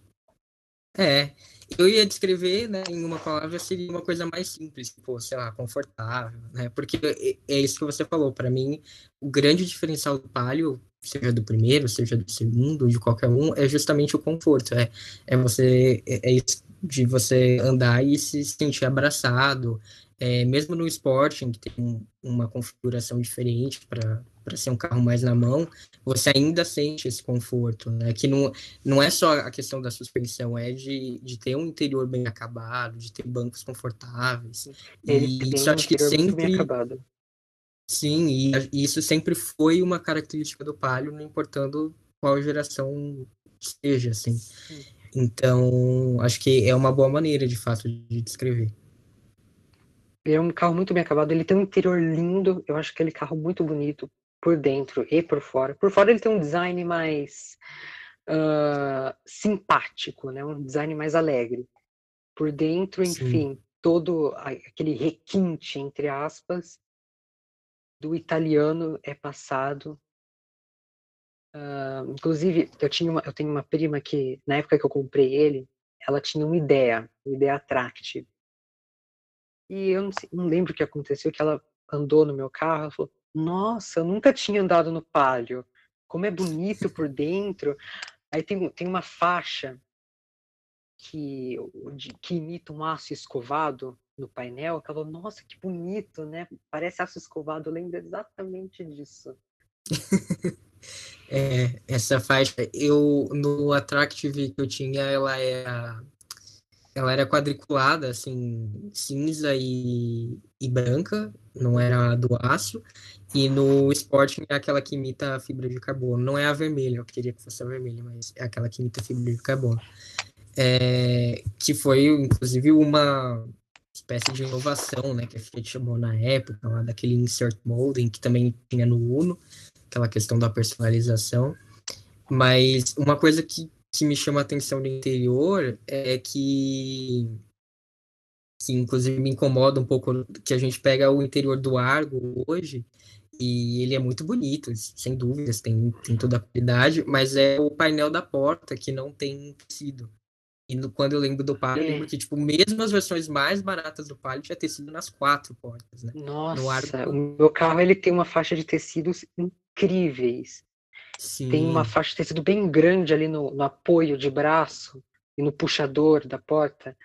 Speaker 1: É. Eu ia descrever, né, em uma palavra, seria uma coisa mais simples, tipo, sei lá, confortável, né? Porque é, é isso que você falou. Para mim, o grande diferencial do Palio, seja do primeiro, seja do segundo, de qualquer um, é justamente o conforto. É, é você. É, é isso de você andar e se sentir abraçado. É, mesmo no Sporting, que tem uma configuração diferente para para ser um carro mais na mão, você ainda sente esse conforto, né? Que não, não é só a questão da suspensão, é de, de ter um interior bem acabado, de ter bancos confortáveis.
Speaker 2: Ele e isso um acho que sempre.
Speaker 1: Sim, e, e isso sempre foi uma característica do Palio, não importando qual geração seja, assim. Então, acho que é uma boa maneira, de fato, de descrever.
Speaker 2: Ele é um carro muito bem acabado, ele tem um interior lindo, eu acho aquele carro muito bonito por dentro e por fora. Por fora ele tem um design mais uh, simpático, né? um design mais alegre. Por dentro, enfim, Sim. todo aquele requinte, entre aspas, do italiano é passado. Uh, inclusive, eu, tinha uma, eu tenho uma prima que, na época que eu comprei ele, ela tinha uma ideia, uma ideia attractive. E eu não, sei, não lembro o que aconteceu, que ela andou no meu carro, ela falou, nossa, eu nunca tinha andado no palio. Como é bonito por dentro. Aí tem, tem uma faixa que, que imita um aço escovado. no painel, ela falou, nossa, que bonito, né? Parece aço escovado, eu lembro exatamente disso.
Speaker 1: é, essa faixa, eu no Attractive que eu tinha, ela era ela era quadriculada, assim, cinza e, e branca, não era do aço, e no Sporting é aquela que imita a fibra de carbono. Não é a vermelha, eu queria que fosse a vermelha, mas é aquela que imita a fibra de carbono. É, que foi, inclusive, uma espécie de inovação, né, que a Fiat chamou na época, lá daquele insert molding, que também tinha no Uno, aquela questão da personalização. Mas uma coisa que, que me chama a atenção do interior é que que inclusive me incomoda um pouco que a gente pega o interior do Argo hoje e ele é muito bonito, sem dúvidas, tem, tem toda a qualidade, mas é o painel da porta que não tem tecido. E no, quando eu lembro do Palio, eu lembro que, tipo, mesmo as versões mais baratas do Palio tinha tecido nas quatro portas, né?
Speaker 2: Nossa, o meu carro, ele tem uma faixa de tecidos incríveis. Sim. Tem uma faixa de tecido bem grande ali no, no apoio de braço e no puxador da porta.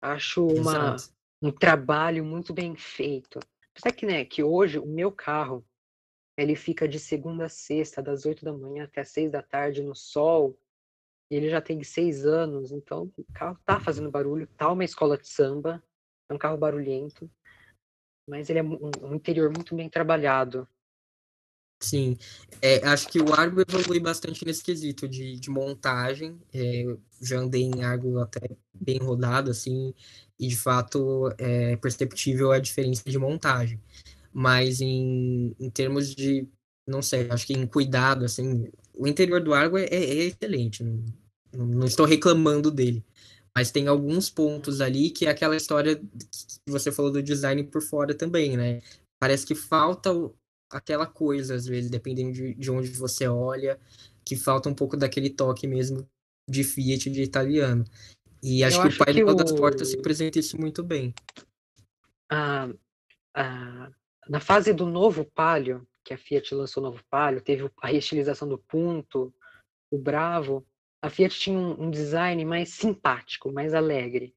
Speaker 2: Acho uma, um trabalho muito bem feito. Apesar que, né, que hoje o meu carro, ele fica de segunda a sexta, das oito da manhã até as seis da tarde no sol, e ele já tem seis anos, então o carro tá fazendo barulho, tá uma escola de samba, é um carro barulhento, mas ele é um, um interior muito bem trabalhado.
Speaker 1: Sim, é, acho que o Argo evolui bastante nesse quesito de, de montagem. É, já andei em Argo até bem rodado, assim, e de fato é perceptível a diferença de montagem. Mas em, em termos de, não sei, acho que em cuidado, assim, o interior do Argo é, é, é excelente, não, não, estou reclamando dele. Mas tem alguns pontos ali que é aquela história que você falou do design por fora também, né? Parece que falta aquela coisa, às vezes, dependendo de, de onde você olha, que falta um pouco daquele toque mesmo de Fiat de italiano. E acho, acho que o painel que o... das portas se apresenta isso muito bem.
Speaker 2: Ah, ah, na fase do novo Palio, que a Fiat lançou o novo Palio, teve a reestilização do Punto, o Bravo, a Fiat tinha um, um design mais simpático, mais alegre.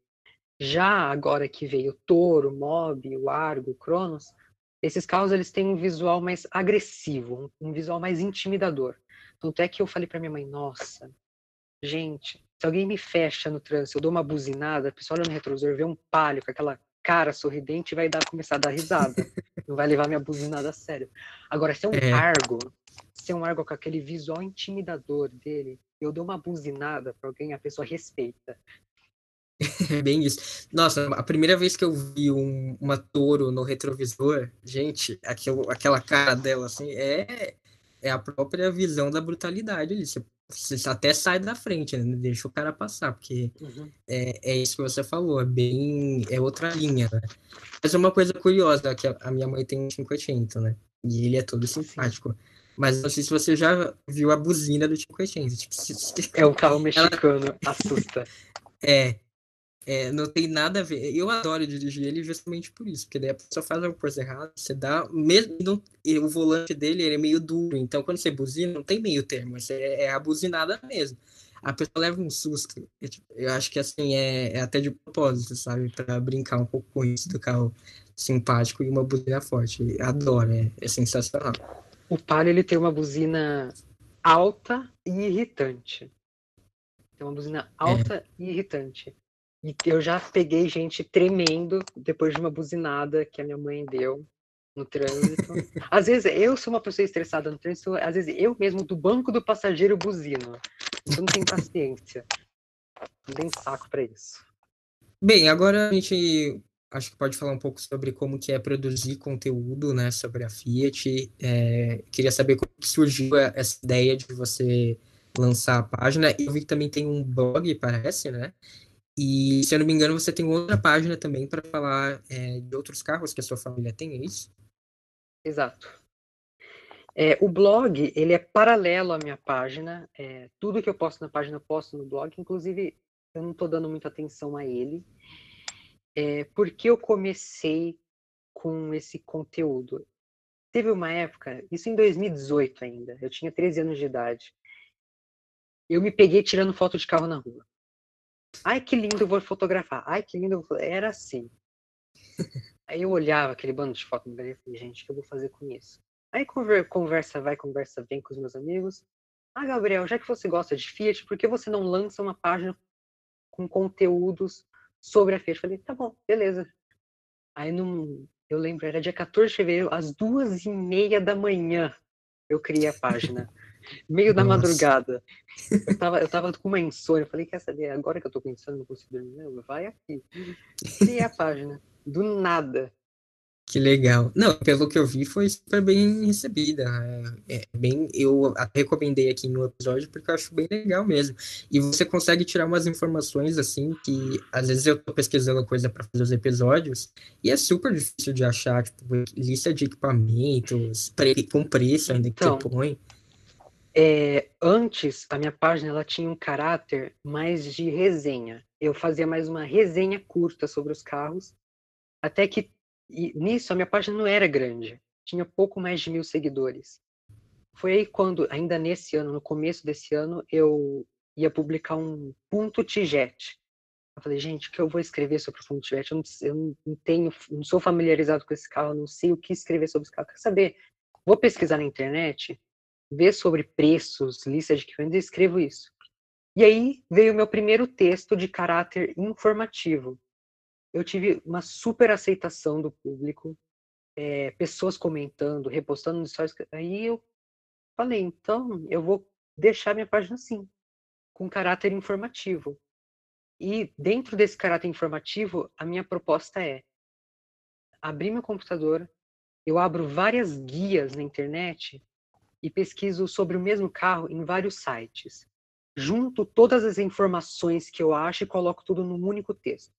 Speaker 2: Já agora que veio o Toro, o Mob, o Argo, o Cronos, esses carros eles têm um visual mais agressivo, um visual mais intimidador. Tanto é que eu falei para minha mãe, nossa, gente, se alguém me fecha no trânsito, eu dou uma buzinada, a pessoa olha no retrovisor, vê um palio com aquela cara sorridente e vai dar, começar a dar risada. Não vai levar minha buzinada a sério. Agora, se é um é. Argo, se é um Argo com aquele visual intimidador dele, eu dou uma buzinada para alguém, a pessoa respeita.
Speaker 1: É bem isso. Nossa, a primeira vez que eu vi um, uma touro no retrovisor, gente, aquilo, aquela cara dela, assim, é, é a própria visão da brutalidade ali. Você, você até sai da frente, né? Deixa o cara passar, porque uhum. é, é isso que você falou, é bem. é outra linha, né? Mas é uma coisa curiosa, que a, a minha mãe tem um 580, né? E ele é todo simpático. Mas não sei se você já viu a buzina do 580. Tipo,
Speaker 2: é o carro mexicano, Ela... assusta.
Speaker 1: É, é, não tem nada a ver. Eu adoro dirigir ele justamente por isso, porque daí a pessoa faz alguma coisa errada, você dá. Mesmo não, o volante dele ele é meio duro, então quando você buzina, não tem meio termo, é, é a buzinada mesmo. A pessoa leva um susto. Eu, tipo, eu acho que assim é, é, até de propósito, sabe? para brincar um pouco com isso do carro simpático e uma buzina forte. Adoro, é, é sensacional.
Speaker 2: O Palio ele tem uma buzina alta e irritante. Tem uma buzina alta é. e irritante. E eu já peguei gente tremendo depois de uma buzinada que a minha mãe deu no trânsito. às vezes eu sou uma pessoa estressada no trânsito, às vezes eu mesmo do banco do passageiro buzino. Eu não tenho paciência. Não tenho saco para isso.
Speaker 1: Bem, agora a gente acho que pode falar um pouco sobre como que é produzir conteúdo, né, sobre a Fiat. É, queria saber como surgiu essa ideia de você lançar a página. Eu vi que também tem um blog, parece, né? E, se eu não me engano, você tem outra página também para falar é, de outros carros que a sua família tem, é isso?
Speaker 2: Exato. É, o blog, ele é paralelo à minha página. É, tudo que eu posto na página, eu posto no blog. Inclusive, eu não estou dando muita atenção a ele. É, porque eu comecei com esse conteúdo? Teve uma época, isso em 2018 ainda, eu tinha 13 anos de idade. Eu me peguei tirando foto de carro na rua. Ai, que lindo, vou fotografar. Ai, que lindo. Era assim. Aí eu olhava aquele bando de foto no galeria e falei, gente, o que eu vou fazer com isso? Aí conver, conversa vai, conversa vem com os meus amigos. Ah, Gabriel, já que você gosta de Fiat, por que você não lança uma página com conteúdos sobre a Fiat? Eu falei, tá bom, beleza. Aí num, eu lembro, era dia 14 de fevereiro, às duas e meia da manhã, eu criei a página. Meio da madrugada. Eu tava, eu tava com uma insônia. Eu falei, quer saber? Agora que eu tô com insônia, não consigo dormir. Vai aqui. Criei a página. Do nada.
Speaker 1: Que legal. Não, pelo que eu vi, foi super bem recebida. É, é, bem, eu recomendei aqui no episódio porque eu acho bem legal mesmo. E você consegue tirar umas informações assim que às vezes eu tô pesquisando coisa para fazer os episódios e é super difícil de achar, tipo, lista de equipamentos, pre, com preço ainda então, que você põe.
Speaker 2: É, antes, a minha página ela tinha um caráter mais de resenha. Eu fazia mais uma resenha curta sobre os carros, até que nisso a minha página não era grande, tinha pouco mais de mil seguidores. Foi aí quando, ainda nesse ano, no começo desse ano, eu ia publicar um ponto Tijet. Eu falei, gente, o que eu vou escrever sobre o ponto Tijet? Eu não, eu não tenho, não sou familiarizado com esse carro, não sei o que escrever sobre esse carro. Quer saber? Vou pesquisar na internet, ver sobre preços, lista de equipamentos e escrevo isso. E aí veio meu primeiro texto de caráter informativo, eu tive uma super aceitação do público, é, pessoas comentando, repostando nos stories. Aí eu falei, então eu vou deixar minha página assim, com caráter informativo. E dentro desse caráter informativo, a minha proposta é abrir meu computador, eu abro várias guias na internet e pesquiso sobre o mesmo carro em vários sites. Junto todas as informações que eu acho e coloco tudo num único texto.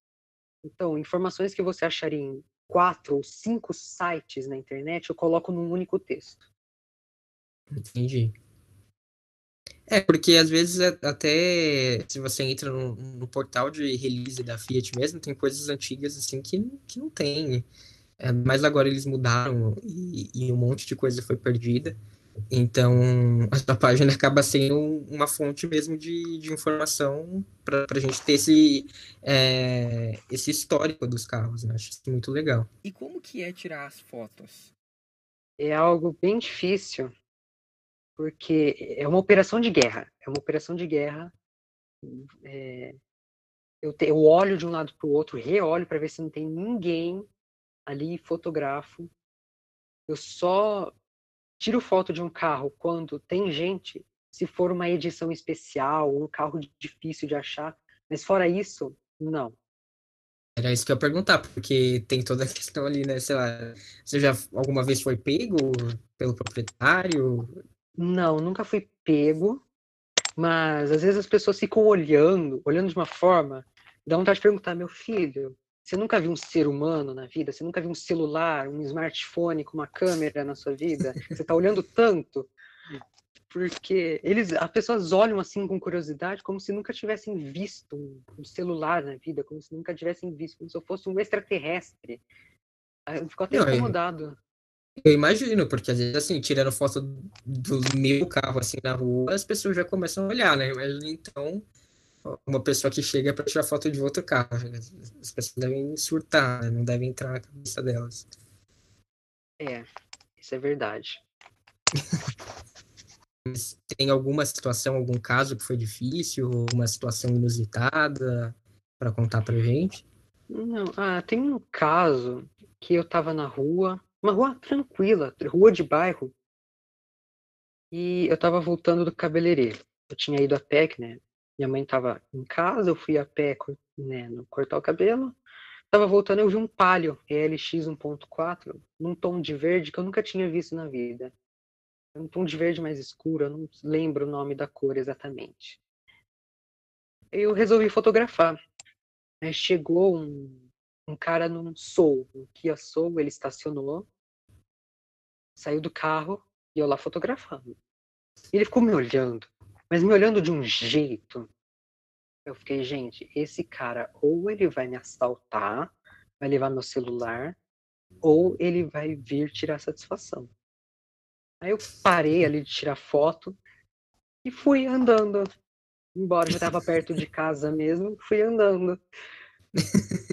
Speaker 2: Então, informações que você acharia em quatro ou cinco sites na internet, eu coloco num único texto.
Speaker 1: Entendi. É, porque às vezes até se você entra no, no, portal de release da Fiat mesmo, tem coisas antigas assim que, que não tem. É, mas agora eles mudaram e, e, um monte de coisa foi perdida. Então, a sua página acaba sendo uma fonte mesmo de, de informação para a gente ter esse, é, esse histórico dos carros. Né? Acho isso muito legal. E como que é tirar as fotos?
Speaker 2: É algo bem difícil, porque é uma operação de guerra. É uma operação de guerra. É, eu, te, eu olho de um lado para o outro, reolho para ver se não tem ninguém ali, fotografo. Eu só tiro foto de um carro quando tem gente, se for uma edição especial, um carro difícil de achar, mas fora isso, não.
Speaker 1: Era isso que eu ia perguntar, porque tem toda a questão ali, né? Sei lá, você já alguma vez foi pego pelo proprietário?
Speaker 2: Não, nunca fui pego, mas às vezes as pessoas ficam olhando, olhando de uma forma, dá vontade de perguntar, meu filho, você nunca viu um ser humano na vida? Você nunca viu um celular, um smartphone com uma câmera na sua vida? Você está olhando tanto? Porque eles, as pessoas olham assim com curiosidade, como se nunca tivessem visto um celular na vida, como se nunca tivessem visto, como se eu fosse um extraterrestre. Eu fico até Não, incomodado.
Speaker 1: Eu, eu imagino, porque às vezes, assim, tirando foto do meu carro, assim, na rua, as pessoas já começam a olhar, né? Mas então, uma pessoa que chega para tirar foto de outro carro. As pessoas devem surtar, né? não devem entrar na cabeça delas.
Speaker 2: É, isso é verdade.
Speaker 1: Tem alguma situação, algum caso que foi difícil, uma situação inusitada para contar pra gente?
Speaker 2: Não, ah, tem um caso que eu tava na rua, uma rua tranquila, rua de bairro, e eu tava voltando do cabeleireiro. Eu tinha ido a pé, né? Minha mãe estava em casa, eu fui a pé né, cortar o cabelo. Tava voltando, eu vi um Palio ELX 1.4 num tom de verde que eu nunca tinha visto na vida. Um tom de verde mais escuro, eu não lembro o nome da cor exatamente. Eu resolvi fotografar. Aí chegou um, um cara num Soul, um Kia Soul, ele estacionou, saiu do carro e eu lá fotografando. Ele ficou me olhando mas me olhando de um jeito, eu fiquei, gente, esse cara ou ele vai me assaltar, vai levar meu celular, ou ele vai vir tirar satisfação. Aí eu parei ali de tirar foto e fui andando. Embora já estava perto de casa mesmo, fui andando.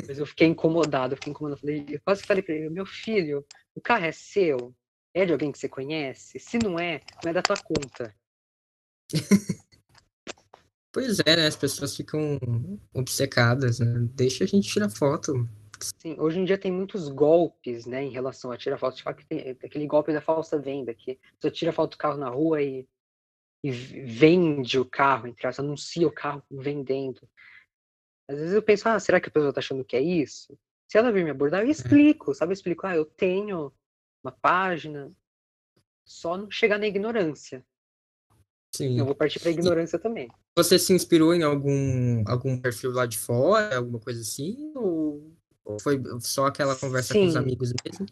Speaker 2: Mas eu fiquei incomodado, eu fiquei incomodado. Eu quase falei pra ele, meu filho, o carro é seu? É de alguém que você conhece? Se não é, não é da tua conta.
Speaker 1: Pois é, né? As pessoas ficam obcecadas, né? Deixa a gente tirar foto.
Speaker 2: Sim, hoje em dia tem muitos golpes, né, em relação a tirar foto. Tipo, aquele golpe da falsa venda, que você tira foto do carro na rua e, e vende o carro, entre aspas, anuncia o carro vendendo. Às vezes eu penso, ah, será que a pessoa tá achando que é isso? Se ela vir me abordar, eu é. explico, sabe? Eu explico, ah, eu tenho uma página, só não chegar na ignorância. Sim. Eu vou partir pra ignorância e também.
Speaker 1: Você se inspirou em algum, algum perfil lá de fora, alguma coisa assim? Ou, ou foi só aquela conversa Sim. com os amigos mesmo?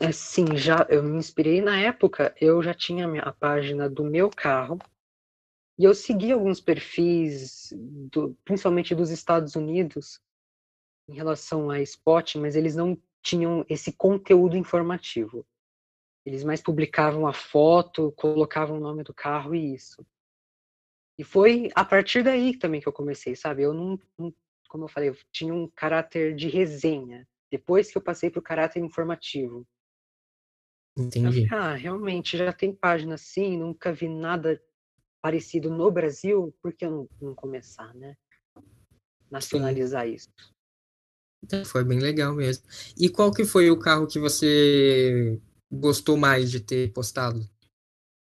Speaker 2: É, sim, já eu me inspirei na época, eu já tinha a página do meu carro, e eu segui alguns perfis, do, principalmente dos Estados Unidos, em relação a Spot, mas eles não tinham esse conteúdo informativo. Eles mais publicavam a foto, colocavam o nome do carro e isso. E foi a partir daí também que eu comecei, sabe? Eu não, não como eu falei, eu tinha um caráter de resenha. Depois que eu passei para o caráter informativo.
Speaker 1: Entendi.
Speaker 2: ah, realmente, já tem página assim, nunca vi nada parecido no Brasil, por que não, não começar, né? Nacionalizar Sim. isso.
Speaker 1: Então, foi bem legal mesmo. E qual que foi o carro que você gostou mais de ter postado?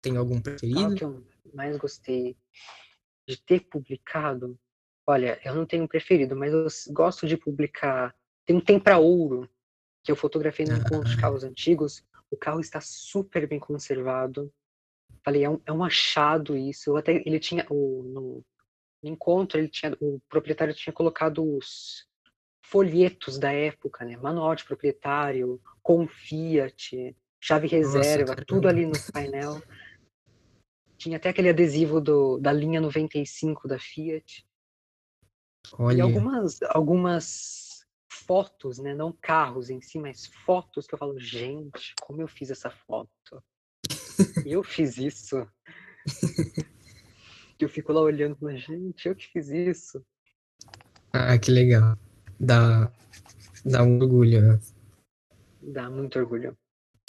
Speaker 1: Tem algum preferido? O
Speaker 2: que eu mais gostei de ter publicado? Olha, eu não tenho preferido, mas eu gosto de publicar. Tem um Tempra Ouro, que eu fotografei no ah. encontro de carros antigos. O carro está super bem conservado. Falei, é um, é um achado isso. Eu até ele tinha o no, no encontro ele tinha o proprietário tinha colocado os folhetos da época, né? Manual de proprietário, com Fiat, chave reserva, Nossa, tudo ali no painel. Tinha até aquele adesivo do, da linha 95 da Fiat. Olha. E algumas, algumas fotos, né? Não carros em si, mas fotos que eu falo, gente, como eu fiz essa foto? eu fiz isso. eu fico lá olhando, mas, gente, eu que fiz isso.
Speaker 1: Ah, que legal. Dá, dá um orgulho, né?
Speaker 2: Dá muito orgulho.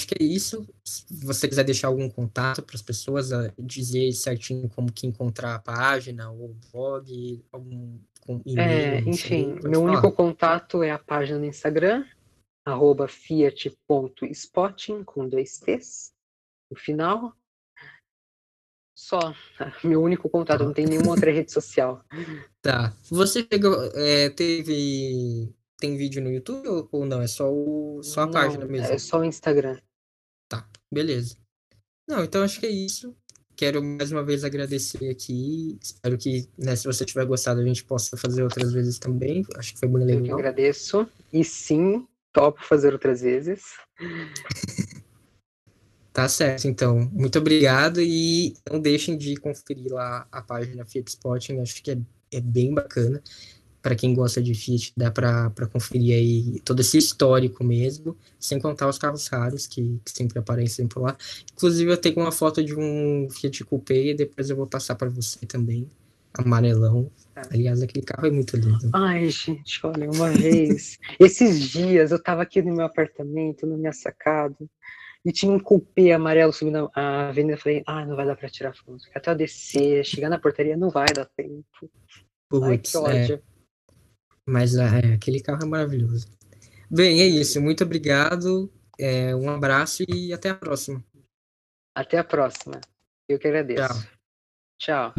Speaker 1: Acho que é isso. Se você quiser deixar algum contato para as pessoas, dizer certinho como que encontrar a página, ou blog, algum
Speaker 2: e-mail. É, enfim, meu falar. único contato é a página no Instagram, arroba fiat.spotting, com dois T's no final. Só. Meu único contato, não tem nenhuma outra rede social.
Speaker 1: Tá. Você pegou, é, teve. Tem vídeo no YouTube ou não? É só, o, só a
Speaker 2: não,
Speaker 1: página mesmo?
Speaker 2: É só o Instagram.
Speaker 1: Tá, beleza. Não, então acho que é isso. Quero mais uma vez agradecer aqui. Espero que, né, se você tiver gostado, a gente possa fazer outras vezes também. Acho que foi muito legal.
Speaker 2: Eu agradeço. E sim, topo fazer outras vezes.
Speaker 1: Tá certo, então. Muito obrigado e não deixem de conferir lá a página Fiat Spotting, acho que é, é bem bacana. Para quem gosta de Fiat, dá para conferir aí todo esse histórico mesmo, sem contar os carros raros que, que sempre aparecem por lá. Inclusive, eu tenho uma foto de um Fiat Coupé, depois eu vou passar para você também, amarelão. Tá. Aliás, aquele carro é muito lindo.
Speaker 2: Ai, gente, olha, uma vez, esses dias eu tava aqui no meu apartamento, na minha sacada, e tinha um cupê amarelo subindo a avenida. Eu falei, ah, não vai dar pra tirar foto. Até eu descer, chegar na portaria, não vai dar tempo.
Speaker 1: Putz, Ai, que ódio. É. Mas é, aquele carro é maravilhoso. Bem, é isso. Muito obrigado. É, um abraço e até a próxima.
Speaker 2: Até a próxima. Eu que agradeço. Tchau. Tchau.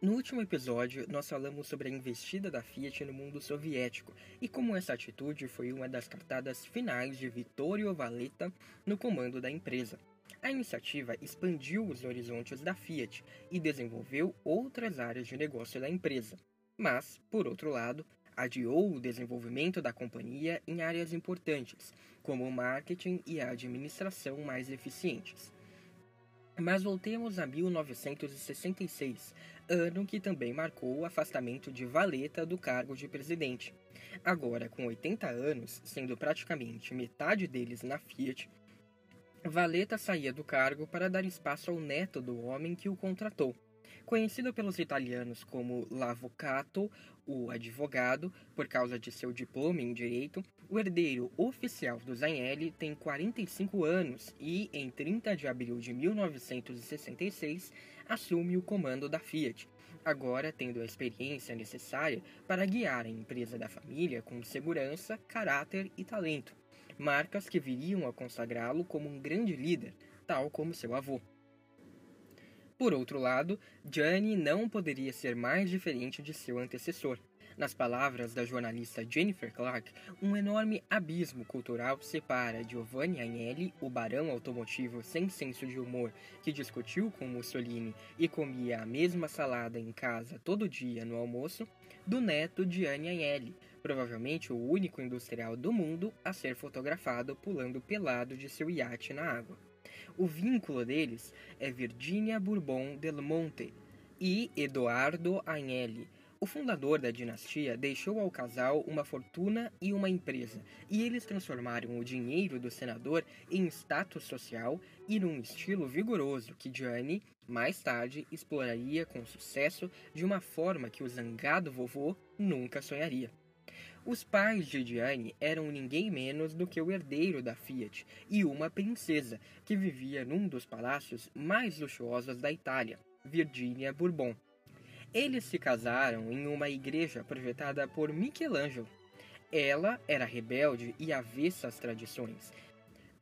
Speaker 1: No último episódio, nós falamos sobre a investida da Fiat no mundo soviético e como essa atitude foi uma das cartadas finais de Vittorio Valletta no comando da empresa. A iniciativa expandiu os horizontes da Fiat e desenvolveu outras áreas de negócio da empresa, mas, por outro lado, adiou o desenvolvimento da companhia em áreas importantes, como o marketing e a administração mais eficientes. Mas voltemos a 1966, ano que também marcou o afastamento de Valeta do cargo de presidente. Agora, com 80 anos, sendo praticamente metade deles na Fiat, Valeta saía do cargo para dar espaço ao neto do homem que o contratou. Conhecido pelos italianos como L'Avvocato, o advogado, por causa de seu diploma em direito, o herdeiro oficial do Zanelli tem 45 anos e, em 30 de abril de 1966, assume o comando da Fiat, agora tendo a experiência necessária para guiar a empresa da família com segurança, caráter e talento, marcas que viriam a consagrá-lo como um grande líder, tal como seu avô. Por outro lado, Gianni não poderia ser mais diferente de seu antecessor. Nas palavras da jornalista Jennifer Clark, um enorme abismo cultural separa Giovanni Agnelli, o barão automotivo sem senso de humor que discutiu com Mussolini e comia a mesma salada em casa todo dia no almoço, do neto Gianni Agnelli, provavelmente o único industrial do mundo a ser fotografado pulando pelado de seu iate na água. O vínculo deles é Virginia Bourbon del Monte e Eduardo Agnelli. O fundador da dinastia deixou ao casal uma fortuna e uma empresa, e eles transformaram o dinheiro do senador em status social e num estilo vigoroso que Gianni, mais tarde, exploraria com sucesso de uma forma que o zangado vovô nunca sonharia. Os pais de Diane eram ninguém menos do que o herdeiro da Fiat e uma princesa que vivia num dos palácios mais luxuosos da Itália, Virginia Bourbon. Eles se casaram em uma igreja projetada por Michelangelo. Ela era rebelde e avessa às tradições,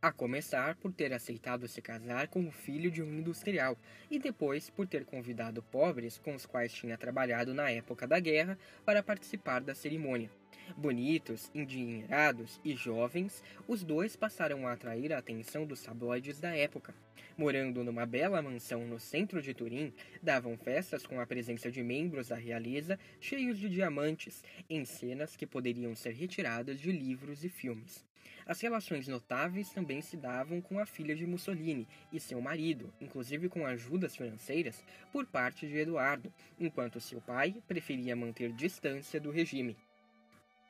Speaker 1: a começar por ter aceitado se casar com o filho de um industrial, e depois por ter convidado pobres com os quais tinha trabalhado na época da guerra para participar da cerimônia. Bonitos, endinheirados e jovens, os dois passaram a atrair a atenção dos tabloides da época. Morando numa bela mansão no centro de Turim, davam festas com a presença de membros da realeza cheios de diamantes, em cenas que poderiam ser retiradas de livros e filmes. As relações notáveis também se davam com a filha de Mussolini e seu marido, inclusive com ajudas financeiras por parte de Eduardo, enquanto seu pai preferia manter distância do regime.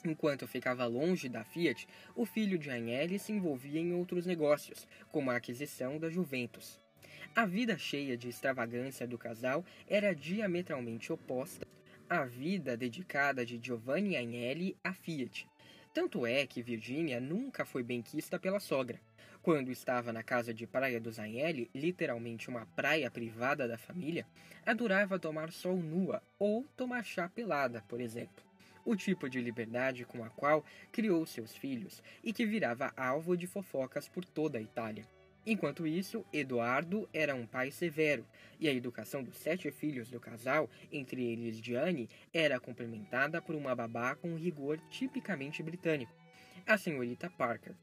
Speaker 1: Enquanto ficava longe da Fiat, o filho de Agnelli se envolvia em outros negócios, como a aquisição da Juventus. A vida cheia de extravagância do casal era diametralmente oposta à vida dedicada de Giovanni Agnelli à Fiat. Tanto é que Virginia nunca foi benquista pela sogra. Quando estava na casa de praia dos Agnelli, literalmente uma praia privada da família, adorava tomar sol nua ou tomar chá pelada, por exemplo o tipo de liberdade com a qual criou seus filhos e que virava alvo de fofocas por toda a Itália. Enquanto isso, Eduardo era um pai severo, e a educação dos sete filhos do casal, entre eles Gianni, era complementada por uma babá com rigor tipicamente britânico, a senhorita Parker.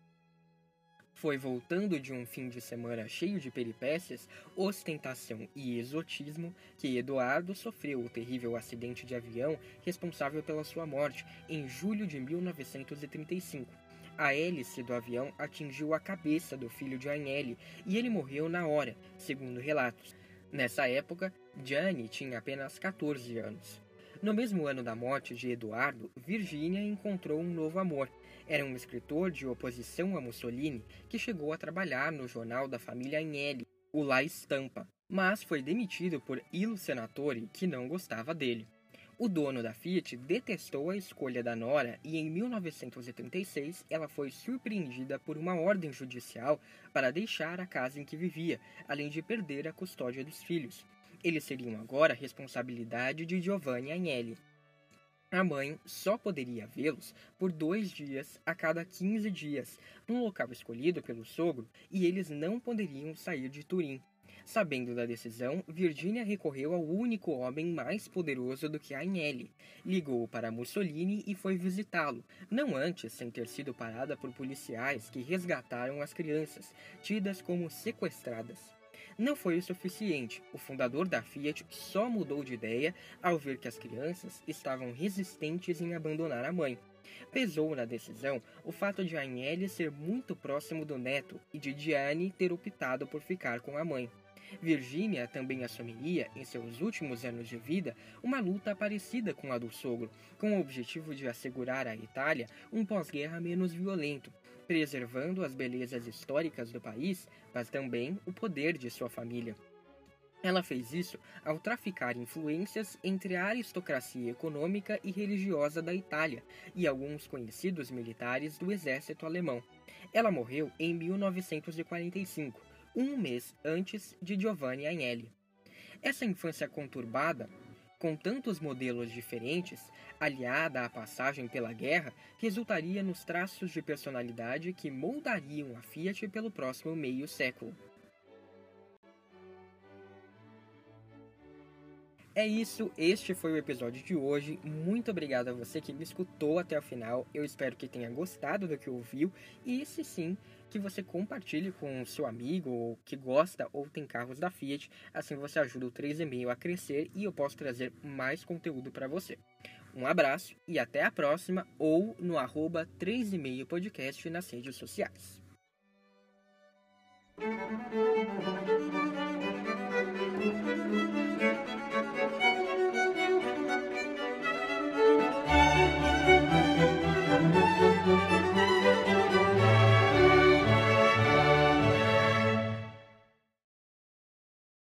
Speaker 1: Foi voltando de um fim de semana cheio de peripécias, ostentação e exotismo que Eduardo sofreu o terrível acidente de avião responsável pela sua morte em julho de 1935. A hélice do avião atingiu a cabeça do filho de Agnelli e ele morreu na hora, segundo relatos. Nessa época, Gianni tinha apenas 14 anos. No mesmo ano da morte de Eduardo, Virginia encontrou um novo amor, era um escritor de oposição a Mussolini que chegou a trabalhar no jornal da família Agnelli, o La Stampa, mas foi demitido por Il Senatore, que não gostava dele. O dono da Fiat detestou a escolha da Nora e em 1936 ela foi surpreendida por uma ordem judicial para deixar a casa em que vivia, além de perder a custódia dos filhos. Eles seriam agora responsabilidade de Giovanni Agnelli. A mãe só poderia vê-los por dois dias a cada 15 dias, num local escolhido pelo sogro, e eles não poderiam sair de Turim. Sabendo da decisão, Virginia recorreu ao único homem mais poderoso do que Agnelli. Ligou para Mussolini e foi visitá-lo, não antes sem ter sido parada por policiais que resgataram as crianças, tidas como sequestradas. Não foi o suficiente. O fundador da Fiat só mudou de ideia ao ver que as crianças estavam resistentes em abandonar a mãe. Pesou na decisão o fato de Agnelli ser muito próximo do neto e de Gianni ter optado por ficar com a mãe. Virginia também assumiria, em seus últimos anos de vida, uma luta parecida com a do sogro, com o objetivo de assegurar à Itália um pós-guerra menos violento, preservando as belezas históricas do país, mas também o poder de sua família. Ela fez isso ao traficar influências entre a aristocracia econômica e religiosa da Itália e alguns conhecidos militares do exército alemão. Ela morreu em 1945, um mês antes de Giovanni Agnelli. Essa infância conturbada, com tantos modelos diferentes, aliada à passagem pela guerra, resultaria nos traços de personalidade que moldariam a Fiat pelo próximo meio século. É isso, este foi o episódio de hoje. Muito obrigado a você que me escutou até o final. Eu espero que tenha gostado do que ouviu e, se sim, que você compartilhe com seu amigo que gosta ou tem carros da Fiat. Assim você ajuda o 3,5 a crescer e eu posso trazer mais conteúdo para você. Um abraço e até a próxima ou no arroba 3,5 podcast nas redes sociais.